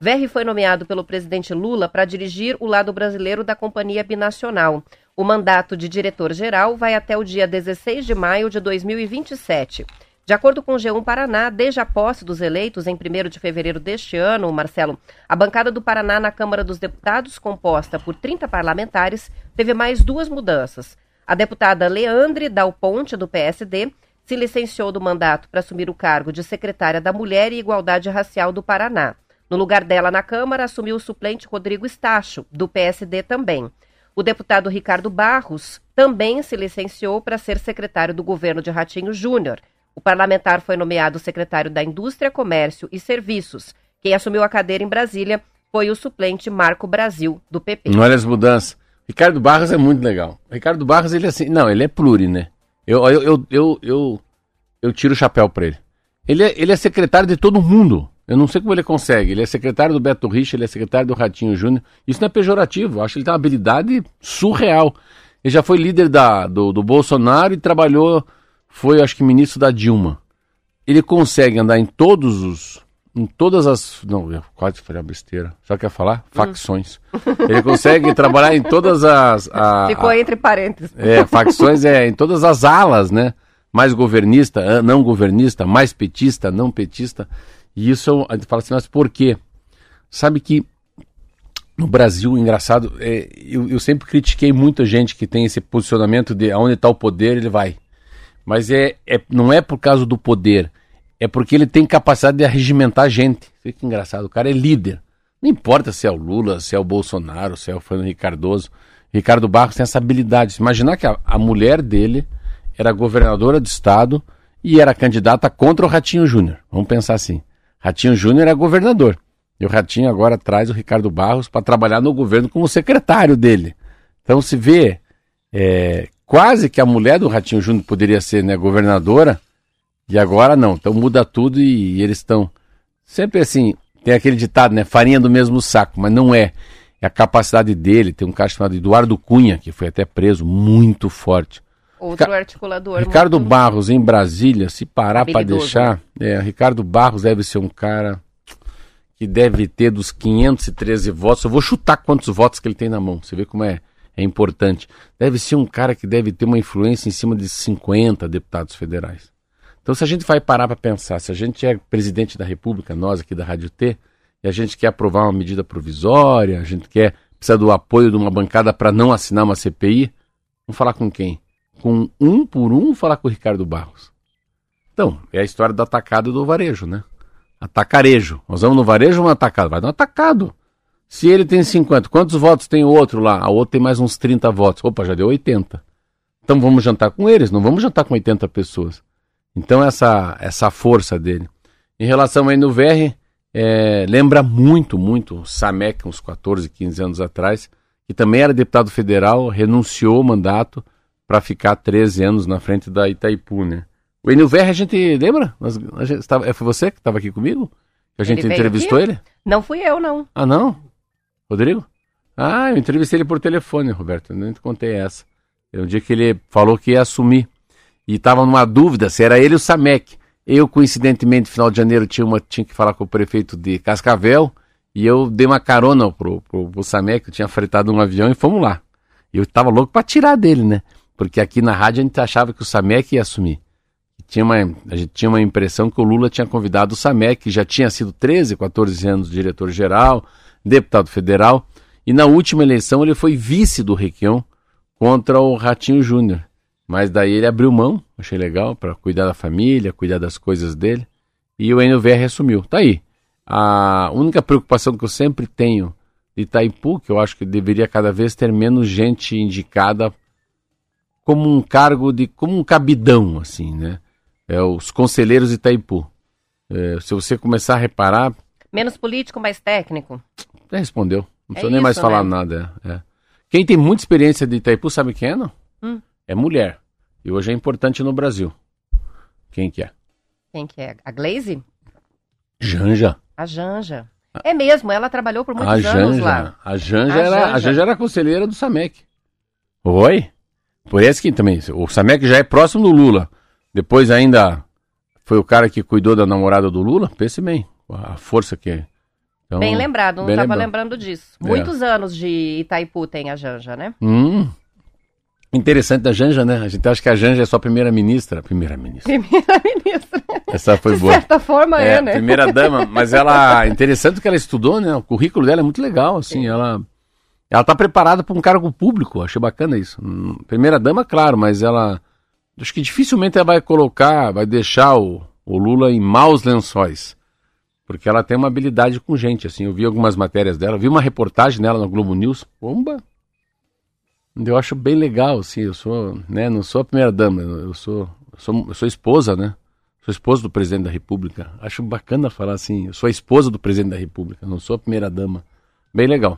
Verri foi nomeado pelo presidente Lula para dirigir o lado brasileiro da Companhia Binacional. O mandato de diretor-geral vai até o dia 16 de maio de 2027. De acordo com o G1 Paraná, desde a posse dos eleitos em 1 de fevereiro deste ano, Marcelo, a bancada do Paraná na Câmara dos Deputados, composta por 30 parlamentares, teve mais duas mudanças. A deputada Leandre Dal Ponte, do PSD, se licenciou do mandato para assumir o cargo de secretária da Mulher e Igualdade Racial do Paraná. No lugar dela na Câmara, assumiu o suplente Rodrigo Estacho, do PSD também. O deputado Ricardo Barros também se licenciou para ser secretário do governo de Ratinho Júnior. O parlamentar foi nomeado secretário da Indústria, Comércio e Serviços. Quem assumiu a cadeira em Brasília foi o suplente Marco Brasil, do PP. Olha as mudanças. Ricardo Barros é muito legal. Ricardo Barros, ele é assim. Não, ele é pluri, né? Eu, eu, eu, eu, eu, tiro o chapéu pra ele. Ele é, ele é secretário de todo mundo. Eu não sei como ele consegue. Ele é secretário do Beto Richa, ele é secretário do Ratinho Júnior. Isso não é pejorativo. Eu acho que ele tem uma habilidade surreal. Ele já foi líder da, do, do Bolsonaro e trabalhou, foi acho que ministro da Dilma. Ele consegue andar em todos os. Em todas as. Não, eu quase falei uma besteira. Só quer falar? Facções. Ele consegue trabalhar em todas as. a- Ficou a- entre parênteses. é, facções é em todas as alas, né? Mais governista, não governista, mais petista, não petista. E isso a gente fala assim, mas por quê? Sabe que no Brasil, engraçado, é, eu, eu sempre critiquei muita gente que tem esse posicionamento de aonde está o poder, ele vai. Mas é, é, não é por causa do poder, é porque ele tem capacidade de arregimentar gente. Que engraçado, o cara é líder. Não importa se é o Lula, se é o Bolsonaro, se é o Fernando Cardoso. Ricardo Barros tem essa habilidade. Imaginar que a, a mulher dele era governadora de estado e era candidata contra o Ratinho Júnior. Vamos pensar assim. Ratinho Júnior é governador. E o Ratinho agora traz o Ricardo Barros para trabalhar no governo como secretário dele. Então se vê é, quase que a mulher do Ratinho Júnior poderia ser né, governadora e agora não. Então muda tudo e, e eles estão sempre assim. Tem aquele ditado, né? Farinha do mesmo saco, mas não é. É a capacidade dele. Tem um cara chamado Eduardo Cunha, que foi até preso, muito forte. Outro Rica- articulador. Ricardo muito- Barros em Brasília, se parar para deixar, é, Ricardo Barros deve ser um cara que deve ter dos 513 votos. Eu vou chutar quantos votos que ele tem na mão. Você vê como é, é importante. Deve ser um cara que deve ter uma influência em cima de 50 deputados federais. Então, se a gente vai parar para pensar, se a gente é presidente da República, nós aqui da Rádio T, e a gente quer aprovar uma medida provisória, a gente quer precisa do apoio de uma bancada para não assinar uma CPI, vamos falar com quem? Com um por um, falar com o Ricardo Barros. Então, é a história do atacado e do varejo, né? Atacarejo. Nós vamos no varejo ou no atacado? Vai no atacado. Se ele tem 50, quantos votos tem o outro lá? A outra tem mais uns 30 votos. Opa, já deu 80. Então vamos jantar com eles, não vamos jantar com 80 pessoas. Então essa essa força dele. Em relação aí no VR, é, lembra muito, muito o Samek, uns 14, 15 anos atrás, que também era deputado federal, renunciou o mandato para ficar 13 anos na frente da Itaipu, né? O Enil VR, a gente lembra? Nós, a gente estava- é, foi você que estava aqui comigo? Que a gente Ele entrevistou aqui? ele? Não fui eu, não. Ah, não? Rodrigo? Ah, eu entrevistei ele por telefone, Roberto. Eu nem te contei essa. É um dia que ele falou que ia assumir. E estava numa dúvida se era ele ou o Samek. Eu, coincidentemente, no final de janeiro, tinha, uma, tinha que falar com o prefeito de Cascavel. E eu dei uma carona pro, pro, pro Samek, eu tinha fretado um avião e fomos lá. E eu tava louco para tirar dele, né? Porque aqui na rádio a gente achava que o Samek ia assumir. Tinha uma, a gente tinha uma impressão que o Lula tinha convidado o Samek, que já tinha sido 13, 14 anos diretor-geral, deputado federal, e na última eleição ele foi vice do Requião contra o Ratinho Júnior. Mas daí ele abriu mão, achei legal, para cuidar da família, cuidar das coisas dele, e o NVR assumiu. Tá aí. A única preocupação que eu sempre tenho de Itaipu, que eu acho que deveria cada vez ter menos gente indicada como um cargo de. como um cabidão, assim, né? É os conselheiros de Itaipu. É, se você começar a reparar, Menos político, mais técnico. já respondeu. Não É precisa nem mais isso, falar né? nada. é, é. Quem tem muita experiência de Itaipu, sabe quem é, não? Hum. É mulher. E hoje é importante no Brasil. Quem que é? Quem que é? A Glaze? Janja. A Janja. É mesmo, ela trabalhou por muitos A anos Janja, lá. a Janja, A era, a Janja. Janja era conselheira do Samek. Oi? Por isso que também, o Samek já é próximo do Lula. Depois ainda foi o cara que cuidou da namorada do Lula. Pense bem, a força que é. Então, Bem lembrado, não estava lembrando disso. É. Muitos anos de Itaipu tem a Janja, né? Hum, interessante da Janja, né? A gente acha que a Janja é só primeira-ministra. Primeira-ministra. Primeira-ministra. Essa foi De boa. certa forma é, né? primeira dama, mas ela interessante que ela estudou, né? O currículo dela é muito legal, assim, ela ela tá preparada para um cargo público, achei bacana isso. Hum, Primeira dama, claro, mas ela acho que dificilmente ela vai colocar, vai deixar o, o Lula em maus lençóis. Porque ela tem uma habilidade com gente, assim, eu vi algumas matérias dela, vi uma reportagem dela no Globo News, bomba. Eu acho bem legal, assim, eu sou, né, não sou a primeira dama, eu sou, eu sou, eu sou esposa, né? Sou esposa do presidente da República. Acho bacana falar assim, eu sou a esposa do presidente da República, não sou a primeira dama. Bem legal.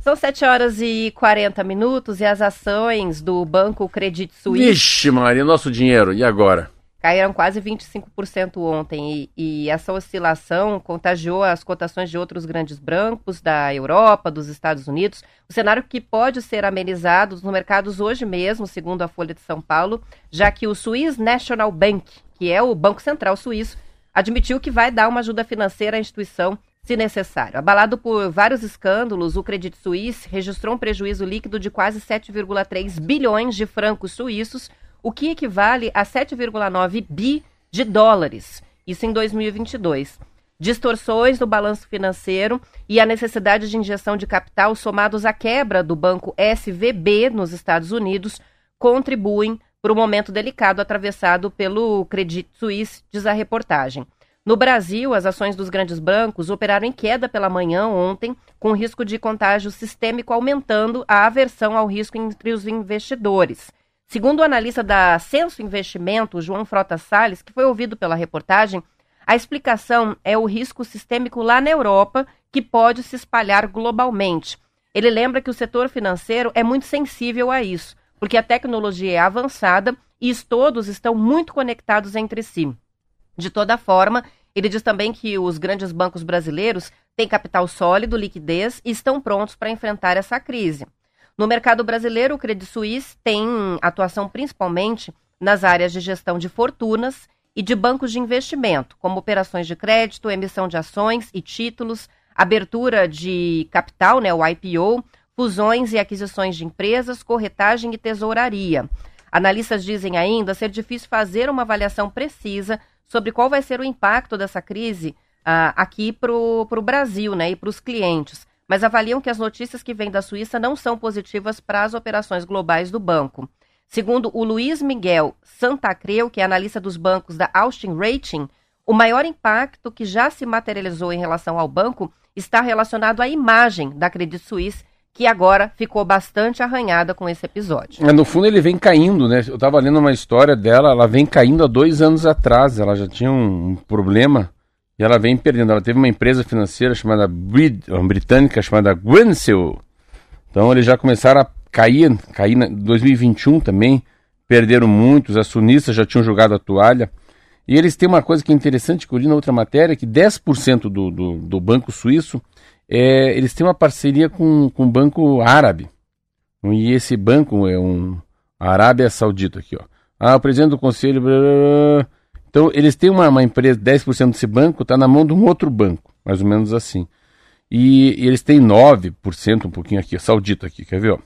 São 7 horas e 40 minutos e as ações do Banco Credit Suisse Vixe, Maria, nosso dinheiro, e agora? caíram quase 25% ontem e, e essa oscilação contagiou as cotações de outros grandes bancos da Europa, dos Estados Unidos. O cenário que pode ser amenizado nos mercados hoje mesmo, segundo a Folha de São Paulo, já que o Swiss National Bank, que é o Banco Central Suíço, admitiu que vai dar uma ajuda financeira à instituição se necessário. Abalado por vários escândalos, o Credit Suisse registrou um prejuízo líquido de quase 7,3 bilhões de francos suíços, o que equivale a 7,9 bi de dólares, isso em 2022. Distorções no balanço financeiro e a necessidade de injeção de capital somados à quebra do banco SVB nos Estados Unidos contribuem para o momento delicado atravessado pelo Credit Suisse, diz a reportagem. No Brasil, as ações dos grandes bancos operaram em queda pela manhã ontem, com risco de contágio sistêmico aumentando a aversão ao risco entre os investidores. Segundo o analista da Censo Investimento, João Frota Salles, que foi ouvido pela reportagem, a explicação é o risco sistêmico lá na Europa, que pode se espalhar globalmente. Ele lembra que o setor financeiro é muito sensível a isso, porque a tecnologia é avançada e todos estão muito conectados entre si. De toda forma, ele diz também que os grandes bancos brasileiros têm capital sólido, liquidez e estão prontos para enfrentar essa crise. No mercado brasileiro, o Credit Suisse tem atuação principalmente nas áreas de gestão de fortunas e de bancos de investimento, como operações de crédito, emissão de ações e títulos, abertura de capital, né, o IPO, fusões e aquisições de empresas, corretagem e tesouraria. Analistas dizem ainda ser difícil fazer uma avaliação precisa sobre qual vai ser o impacto dessa crise ah, aqui para o Brasil né, e para os clientes, mas avaliam que as notícias que vêm da Suíça não são positivas para as operações globais do banco. Segundo o Luiz Miguel Santacreu, que é analista dos bancos da Austin Rating, o maior impacto que já se materializou em relação ao banco está relacionado à imagem da Credit Suisse, que agora ficou bastante arranhada com esse episódio. É, No fundo ele vem caindo, né? Eu tava lendo uma história dela, ela vem caindo há dois anos atrás, ela já tinha um, um problema e ela vem perdendo. Ela teve uma empresa financeira chamada uma britânica chamada Greensill. Então eles já começaram a cair, cair em 2021 também, perderam muitos, os acionistas já tinham jogado a toalha. E eles têm uma coisa que é interessante, que eu li na outra matéria, que 10% do, do, do banco suíço, é, eles têm uma parceria com, com o banco árabe. E esse banco é um Arábia Saudita aqui, ó. Ah, o presidente do conselho. blá, blá, blá. Então, eles têm uma, uma empresa, 10% desse banco está na mão de um outro banco, mais ou menos assim. E, e eles têm 9%, um pouquinho aqui, saudita aqui, quer ver? Ó?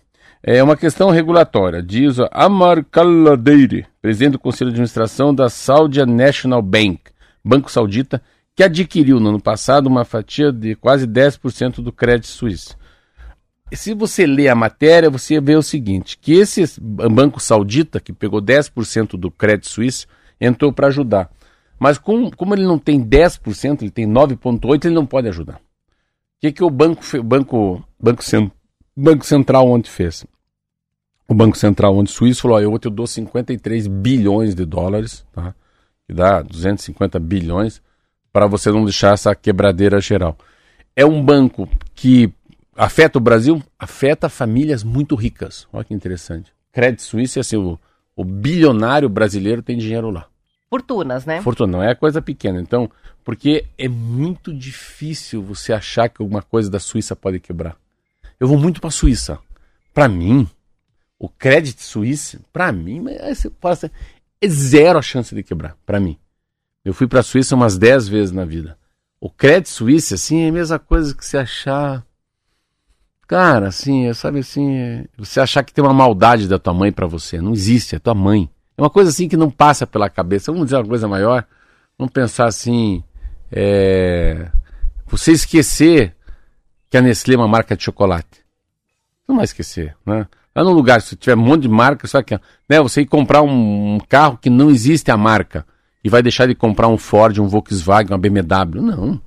É uma questão regulatória, diz ó, Amar Kaladeiri, presidente do Conselho de Administração da Saudi National Bank, Banco Saudita, que adquiriu no ano passado uma fatia de quase 10% do crédito suíço. Se você lê a matéria, você vê o seguinte, que esse banco saudita, que pegou 10% do crédito suíço, entrou para ajudar. Mas com- como ele não tem 10%, ele tem 9,8%, ele não pode ajudar. O que, que o banco, banco, banco, banco Central ontem fez? O Banco Central ontem suíço falou, ó, eu te dou 53 bilhões de dólares, tá? que dá 250 bilhões, para você não deixar essa quebradeira geral. É um banco que afeta o Brasil? Afeta famílias muito ricas. Olha que interessante. Crédito Suíço é assim, o, o bilionário brasileiro tem dinheiro lá. Fortunas, né? Fortuna, não é coisa pequena. Então, Porque é muito difícil você achar que alguma coisa da Suíça pode quebrar. Eu vou muito para a Suíça. Para mim, o crédito suíço, para mim, assim, é zero a chance de quebrar, para mim. Eu fui para a Suíça umas 10 vezes na vida. O crédito suíço, assim, é a mesma coisa que você achar. Cara, assim, é, sabe assim, é- você achar que tem uma maldade da tua mãe para você. Não existe, é tua mãe. É uma coisa assim que não passa pela cabeça. Vamos dizer uma coisa maior. Vamos pensar assim. É... Você esquecer que a Nestlé é uma marca de chocolate. Não vai esquecer, né? Lá no lugar, se tiver um monte de marca, só que, né, você ir comprar um carro que não existe a marca e vai deixar de comprar um Ford, um Volkswagen, uma BMW. Não.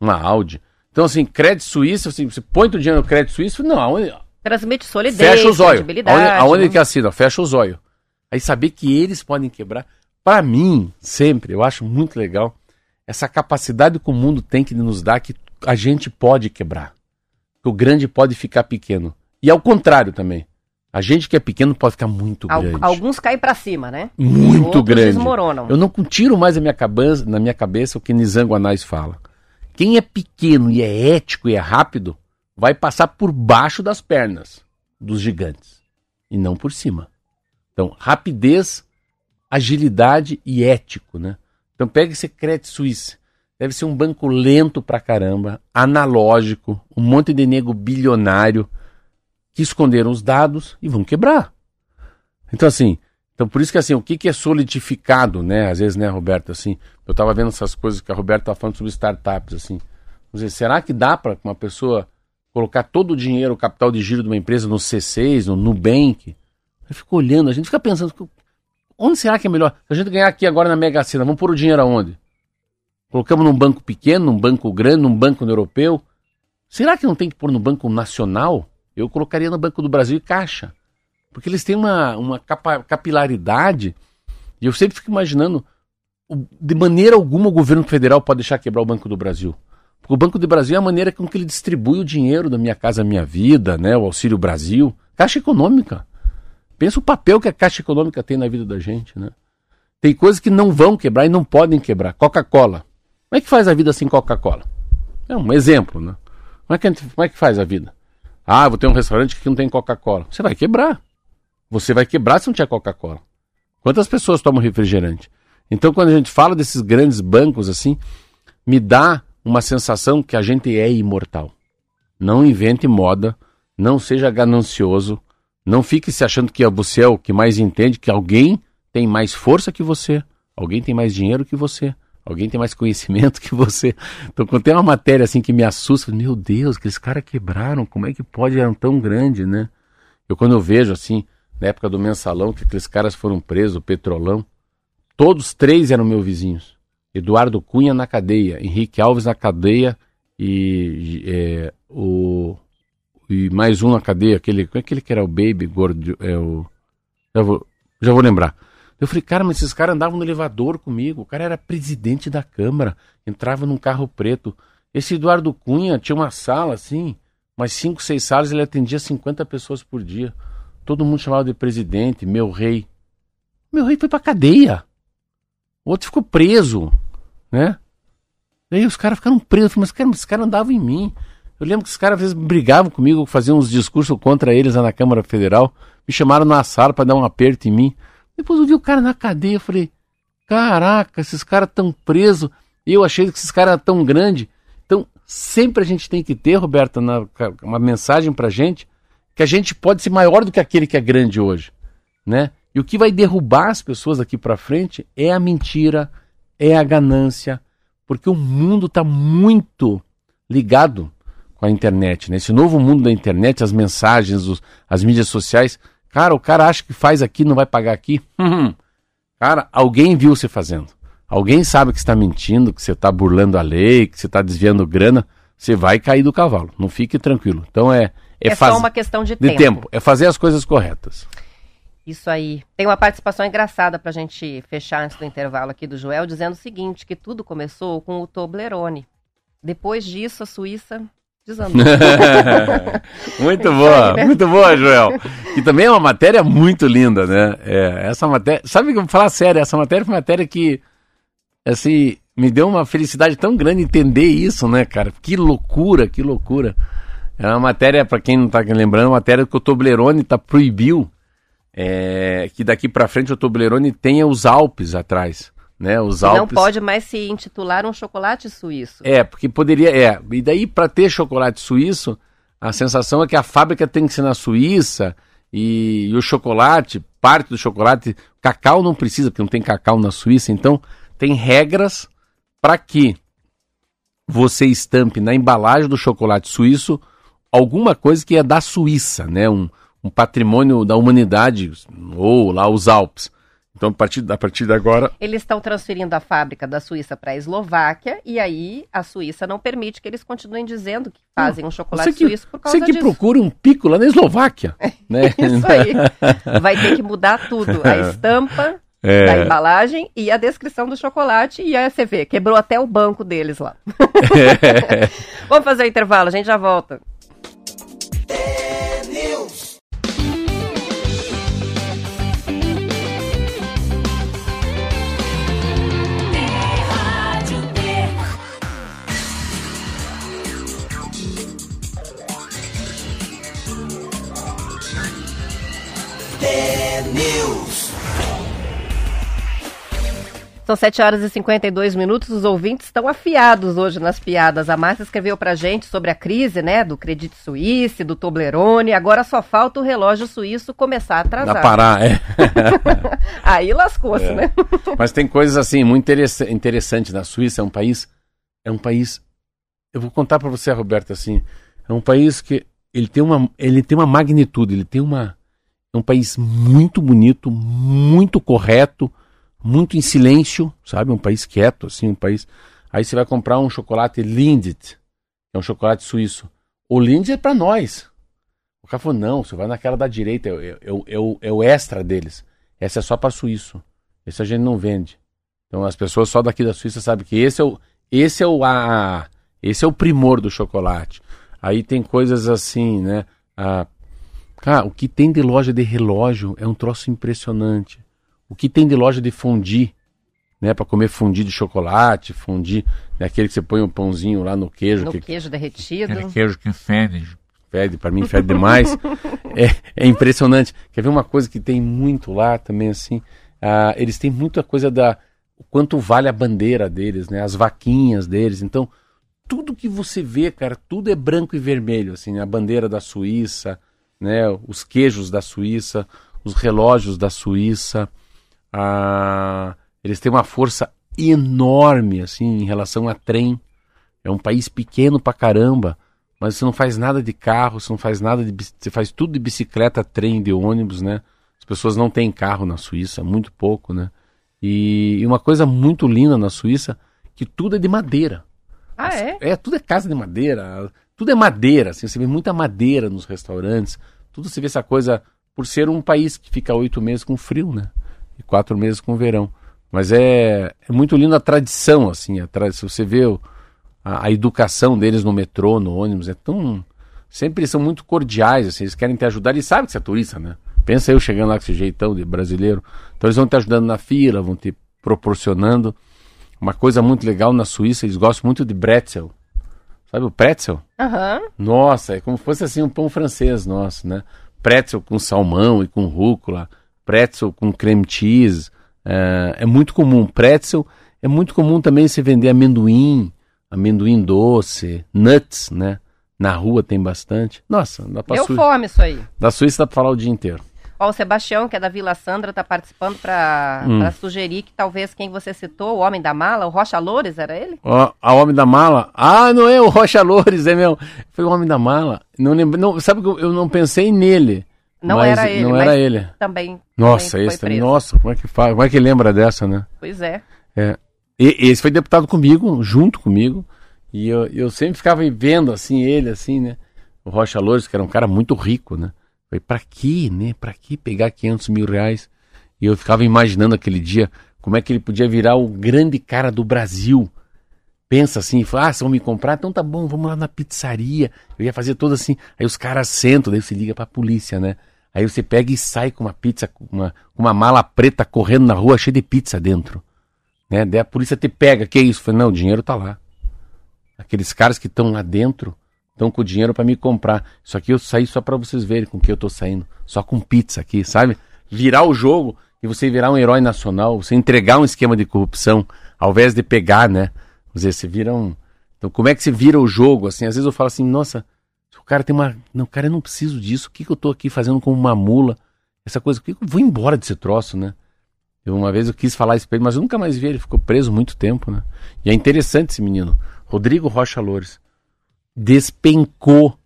Uma Audi. Então, assim, crédito suíço, assim, você põe o dinheiro no crédito suíço, não, aonde, Transmite solidez, fecha os olhos. Aonde, aonde né? que assina? Fecha os olhos. Aí saber que eles podem quebrar. Para mim, sempre, eu acho muito legal essa capacidade que o mundo tem que nos dar que a gente pode quebrar. Que o grande pode ficar pequeno. E ao contrário também. A gente que é pequeno pode ficar muito Al- grande. Alguns caem pra cima, né? Muito Outros grande. desmoronam. Eu não tiro mais na minha, cabeça, na minha cabeça o que Nizango Anais fala. Quem é pequeno e é ético e é rápido, vai passar por baixo das pernas dos gigantes. E não por cima. Então, rapidez, agilidade e ético, né? Então pega esse crédito suíço. Deve ser um banco lento pra caramba, analógico, um monte de nego bilionário que esconderam os dados e vão quebrar. Então, assim, então por isso que assim, o que, que é solidificado, né? Às vezes, né, Roberto, assim, eu tava vendo essas coisas que a Roberta tá falando sobre startups, assim. Dizer, será que dá para uma pessoa colocar todo o dinheiro, o capital de giro de uma empresa no C6, no Nubank? Eu fico olhando, a gente fica pensando, onde será que é melhor? Se a gente ganhar aqui agora na Mega Sena, vamos pôr o dinheiro aonde? Colocamos num banco pequeno, num banco grande, num banco europeu? Será que não tem que pôr no banco nacional? Eu colocaria no Banco do Brasil e Caixa. Porque eles têm uma, uma capa- capilaridade. E eu sempre fico imaginando, de maneira alguma o governo federal pode deixar quebrar o Banco do Brasil. Porque o Banco do Brasil é a maneira com que ele distribui o dinheiro da Minha Casa Minha Vida, né, o Auxílio Brasil. Caixa Econômica. Pensa o papel que a Caixa Econômica tem na vida da gente, né? Tem coisas que não vão quebrar e não podem quebrar. Coca-Cola. Como é que faz a vida sem Coca-Cola? É um exemplo, né? Como é, que gente- como é que faz a vida? Ah, vou ter um restaurante que não tem Coca-Cola. Você vai quebrar. Você vai quebrar se não tiver Coca-Cola. Quantas pessoas tomam refrigerante? Então, quando a gente fala desses grandes bancos assim, me dá uma sensação que a gente é imortal. Não invente moda, não seja ganancioso, não fique se achando que você é o que mais entende, que alguém tem mais força que você, alguém tem mais dinheiro que você, alguém tem mais conhecimento que você. Então, quando tem uma matéria assim que me assusta, meu Deus, aqueles caras quebraram, como é que pode eram tão grande, né? Eu quando eu vejo assim, na época do mensalão, que aqueles caras foram presos, o Petrolão, todos três eram meus vizinhos. Eduardo Cunha na cadeia, Henrique Alves na cadeia e é, o e mais um na cadeia, aquele, como é aquele que era o Baby gordo, é o já vou, já vou lembrar. Eu falei, cara, mas esses caras andavam no elevador comigo. O cara era presidente da Câmara, entrava num carro preto. Esse Eduardo Cunha tinha uma sala assim, umas cinco, seis salas, ele atendia 50 pessoas por dia. Todo mundo chamava de presidente, meu rei. Meu rei foi pra cadeia. O outro ficou preso, né? Daí os caras ficaram presos. Eu falei, mas cara, esses caras andavam em mim. Eu lembro que os caras às vezes brigavam comigo, faziam uns discursos contra eles lá na Câmara Federal. Me chamaram na sala para dar um aperto em mim. Depois eu vi o cara na cadeia, falei, caraca, esses caras tão presos. Eu achei que esses caras eram tão grandes. Então, sempre a gente tem que ter, Roberta, uma mensagem pra gente, que a gente pode ser maior do que aquele que é grande hoje, né? E o que vai derrubar as pessoas daqui pra frente é a mentira, é a ganância, porque o mundo está muito ligado com a internet, né? Esse novo mundo da internet, as mensagens, os- as mídias sociais, cara, o cara acha que faz aqui, não vai pagar aqui. Hum, cara, alguém viu você fazendo. Alguém sabe que está mentindo, que você está burlando a lei, que você está desviando grana. Você vai cair do cavalo. Não fique tranquilo. Então é é, É, faz- só uma questão de, de tempo. É fazer as coisas corretas. Isso aí. Tem uma participação engraçada pra gente fechar antes do intervalo aqui do Joel, dizendo o seguinte, que tudo começou com o Toblerone. Depois disso, a Suíça desandou. muito É boa, né? muito boa, Joel. E também é uma matéria muito linda, né? É, essa matéria. Sabe que eu vou falar sério, essa matéria foi uma matéria que, assim, me deu uma felicidade tão grande entender isso, né, cara? Que loucura, que loucura. É uma matéria, para quem não tá lembrando, uma matéria que o Toblerone tá proibiu é, que daqui para frente o Toblerone tenha os Alpes atrás, né? Os Não Alpes. pode mais se intitular um chocolate suíço. É, porque poderia, é. E daí para ter chocolate suíço, a sensação é que a fábrica tem que ser na Suíça e, e o chocolate, parte do chocolate, cacau não precisa, porque não tem cacau na Suíça, então tem regras para que você estampe na embalagem do chocolate suíço alguma coisa que é da Suíça, né? Um, um patrimônio da humanidade, ou lá os Alpes. Então, a partir, a partir de agora, Eles estão transferindo a fábrica da Suíça para a Eslováquia e aí a Suíça não permite que eles continuem dizendo que fazem um chocolate que, suíço por causa você que disso. procura um pico lá na Eslováquia, né? Isso aí. Vai ter que mudar tudo. A estampa É. da embalagem e a descrição do chocolate. E aí você vê, quebrou até o banco deles lá. Vamos fazer o intervalo, a gente já volta. News. São 7 horas e 52 minutos. Os ouvintes estão afiados hoje nas piadas. A Márcia escreveu pra gente sobre a crise, né? Do Credit Suisse, do Toblerone. Agora só falta o relógio suíço começar a atrasar. Pará, é. Aí lascou-se, né? Mas tem coisas assim muito interessa- interessantes na Suíça. É um país, é um país. Eu vou contar para você, Roberto, assim. É um país que ele tem uma, ele tem uma magnitude. Ele tem uma, é um país muito bonito, muito correto, muito em silêncio, sabe? Um país quieto, assim, um país. Aí você vai comprar um chocolate Lindt, é um chocolate suíço. O Lindt é para nós. O cara falou, não, você vai naquela da direita, é, é- é o- é o- extra deles. Essa é só para suíço. Esse a gente não vende. Então as pessoas só daqui da Suíça sabem que esse é o esse é o a, esse é o primor do chocolate. Aí tem coisas assim, né? Ah, cara, o que tem de loja de relógio é um troço impressionante. O que tem de loja de fondue, né, para comer fondue de chocolate, fondue, né, aquele que você põe o pãozinho lá no queijo, No que queijo derretido. Aquele queijo que fede. Fede, pra mim fede demais. é, é impressionante. Quer ver uma coisa que tem muito lá também, assim? Ah, eles têm muita coisa da. O quanto vale a bandeira deles, né? As vaquinhas deles. Então, tudo que você vê, cara, tudo é branco e vermelho, assim. A bandeira da Suíça, né? Os queijos da Suíça, os relógios da Suíça. Ah, eles têm uma força enorme, assim, em relação a trem. É um país pequeno pra caramba, mas você não faz nada de carro, você não faz nada de. Você faz tudo de bicicleta, trem, de ônibus, né? As pessoas não têm carro na Suíça, muito pouco, né? E, e uma coisa muito linda na Suíça, que tudo é de madeira. Ah, é? É, tudo é casa de madeira, tudo é madeira, assim, você vê muita madeira nos restaurantes, tudo você vê essa coisa, por ser um país que fica oito meses com frio, né? E quatro meses com verão. Mas é, é muito lindo a tradição, assim, a tra- se você vê a, a educação deles no metrô, no ônibus, é tão... Sempre eles são muito cordiais, assim, eles querem te ajudar, eles sabem que você é turista, né? Pensa eu chegando lá com esse jeitão de brasileiro. Então eles vão te ajudando na fila, vão te proporcionando. Uma coisa muito legal na Suíça, eles gostam muito de pretzel. Sabe o pretzel? Aham. Nossa, é como se fosse assim um pão francês nosso, né? Pretzel com salmão e com rúcula, pretzel com creme cheese. É, é muito comum. Pretzel é muito comum também se vender amendoim, amendoim doce, nuts, né? Na rua tem bastante. Nossa, dá pra Deu Sui- fome isso aí. da Suíça dá pra falar o dia inteiro. Ó, o Sebastião, que é da Vila Sandra, tá participando para Hum. sugerir que talvez quem você citou, o Homem da Mala, o Rocha Loures, era ele? Ó, a Homem da Mala. Ah, não é o Rocha Loures, é meu. Foi o Homem da Mala. Não lembro, não, sabe que eu, não pensei nele. Não mas era ele, Não era ele. Também. Nossa, também esse também. Nossa, como é que faz? Como é que lembra dessa, né? Pois é. É. E, esse foi deputado comigo, junto comigo. E eu, eu sempre ficava vendo assim ele, assim, né? O Rocha Loures, que era um cara muito rico, né? Falei, pra que, né? Pra que pegar 500 mil reais? E eu ficava imaginando aquele dia como é que ele podia virar o grande cara do Brasil. Pensa assim, fala, ah, se vão me comprar, então tá bom, vamos lá na pizzaria. Eu ia fazer tudo assim. Aí os caras sentam, daí você liga pra polícia, né? Aí você pega e sai com uma pizza, com uma, uma mala preta correndo na rua cheia de pizza dentro. Né? Daí a polícia te pega, que isso? Eu falei, não, o dinheiro tá lá. Aqueles caras que estão lá dentro estão com dinheiro para me comprar. Isso aqui eu saí só para vocês verem com que eu tô saindo. Só com pizza aqui, sabe? Virar o jogo e você virar um herói nacional, você entregar um esquema de corrupção, ao invés de pegar, né? Dizer, você vira um. Então, como é que você vira o jogo? Assim, às vezes eu falo assim, nossa, o cara tem uma. Não, cara, eu não preciso disso. O que, que eu tô aqui fazendo como uma mula? Essa coisa, que eu vou embora desse troço, né? Eu, uma vez eu quis falar isso pra ele, mas eu nunca mais vi ele, ficou preso muito tempo, né? E é interessante esse menino. Rodrigo Rocha Loures despencou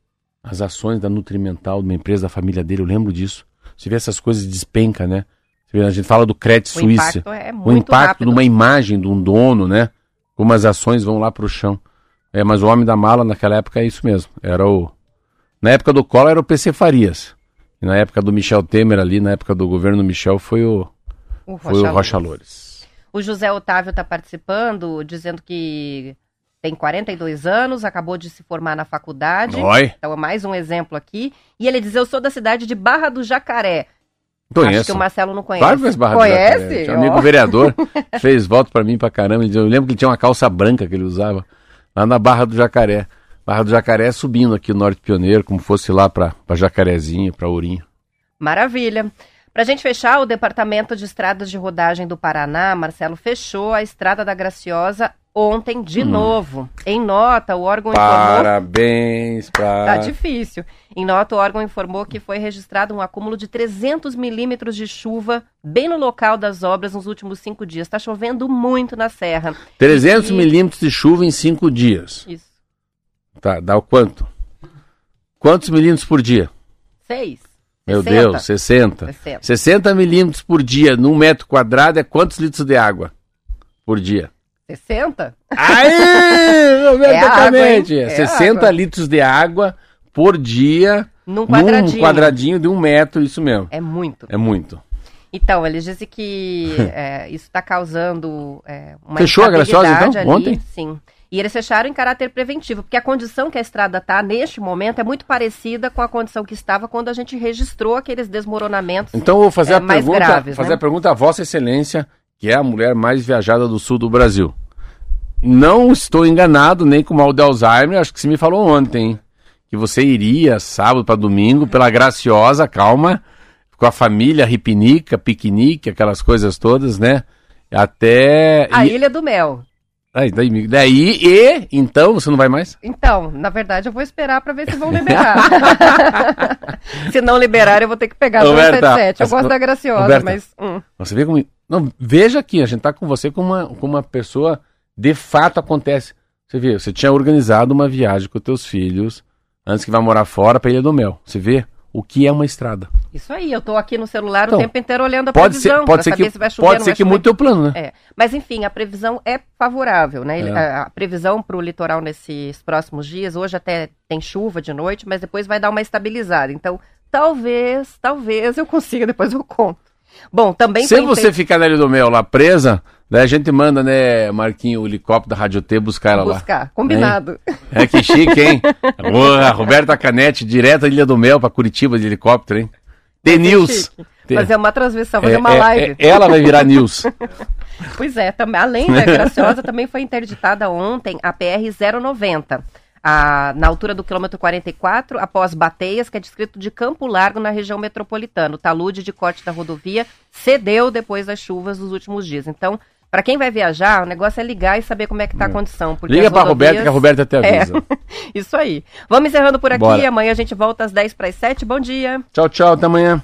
as ações da Nutrimental, de uma empresa da família dele, eu lembro disso. Você vê essas coisas despenca, né? Vê, a gente fala do O Suisse. impacto é o impacto rápido. de uma imagem de um dono, né? Como as ações vão lá pro chão. É, mas o homem da mala naquela época é isso mesmo. Era o. Na época do Collor era o PC Farias. E na época do Michel Temer ali, na época do governo Michel, foi o, O foi o Rocha Loures. O José Otávio está participando, dizendo que tem 42 anos, acabou de se formar na faculdade. Oi, Então é mais um exemplo aqui. E ele diz: Eu sou da cidade de Barra do Jacaré. Acho conheço. que o Marcelo não conhece. Claro que fez barra do Conhece? Jacaré. Tinha um amigo vereador, fez voto pra mim pra caramba. Eu lembro que ele tinha uma calça branca que ele usava lá na Barra do Jacaré. Barra do Jacaré subindo aqui no Norte Pioneiro, como fosse lá pra, pra Jacarezinho, pra Ourinho. Maravilha. Para a gente fechar, o Departamento de Estradas de Rodagem do Paraná, Marcelo, fechou a Estrada da Graciosa ontem de novo. Em nota, o órgão informou. Parabéns pra. Tá difícil. Em nota, o órgão informou que foi registrado um acúmulo de 300 milímetros de chuva bem no local das obras nos últimos cinco dias. Está chovendo muito na Serra. 300 E- milímetros de chuva em 5 dias. Isso. Tá, dá o quanto? Quantos milímetros por dia? Seis. Meu 60. Deus, 60. 60. 60 milímetros por dia num metro quadrado é quantos litros de água por dia? 60? Aí, Robertamente! É água? É 60 água. litros de água por dia Num num quadradinho. quadradinho de um metro, isso mesmo. É muito. É muito. Então, ele disse que é, isso está causando é, uma Fechou a Graciosa, então, ali, ontem? Sim. E eles fecharam em caráter preventivo, porque a condição que a estrada está neste momento é muito parecida com a condição que estava quando a gente registrou aqueles desmoronamentos. Então eu vou fazer É, a pergunta, graves, fazer né? a pergunta à Vossa Excelência, que é a mulher mais viajada do sul do Brasil. Não estou enganado, nem com mal de Alzheimer, acho que você me falou ontem, hein? que você iria sábado para domingo pela Graciosa, calma, com a família, ripinica, piquenique, aquelas coisas todas, né? Até. A e- Ilha do Mel. Aí, daí, daí, e então você não vai mais? Então, na verdade, eu vou esperar para ver se vão liberar. se não liberar, eu vou ter que pegar o Roberta, 177. Eu gosto da Graciosa, Roberta. mas... hum. Você vê como. Não, veja aqui, a gente tá com você como uma, como uma pessoa. De fato acontece. Você vê, você tinha organizado uma viagem com teus filhos antes que vai morar fora para Ilha do Mel. Você vê o que é uma estrada. Isso aí, eu tô aqui no celular Então, o tempo inteiro olhando a Pode previsão ser, pode ser que se vai chover, pode ser que mude teu plano, né? É, mas enfim, a previsão é favorável, né? É. A, a previsão para o litoral nesses próximos dias, hoje até tem chuva de noite, mas depois vai dar uma estabilizada. Então, talvez, talvez eu consiga, depois eu conto. Bom, também Se você ficar na Ilha do Mel lá presa, daí a gente manda, né, Marquinho, o helicóptero da Rádio T buscar ela lá. buscar, combinado. É que chique, hein? Boa, Roberta Canete, direto da Ilha do Mel para Curitiba de helicóptero, hein? The News. Fazer uma transmissão, fazer É, uma é, live. é, ela vai virar news. Pois é, também, além da Graciosa, também foi interditada ontem a PR-090, a- na altura do quilômetro 44, após Bateias, que é distrito de Campo Largo, na região metropolitana. O talude de corte da rodovia cedeu depois das chuvas dos últimos dias. Então, para quem vai viajar, o negócio é ligar e saber como é que tá a condição. porque Liga as pra Roberta rodovias- que a Roberta até avisa. É, isso aí. Vamos encerrando por aqui. Bora. Amanhã a gente volta às 10 para as 7. Bom dia. Tchau, tchau, até amanhã.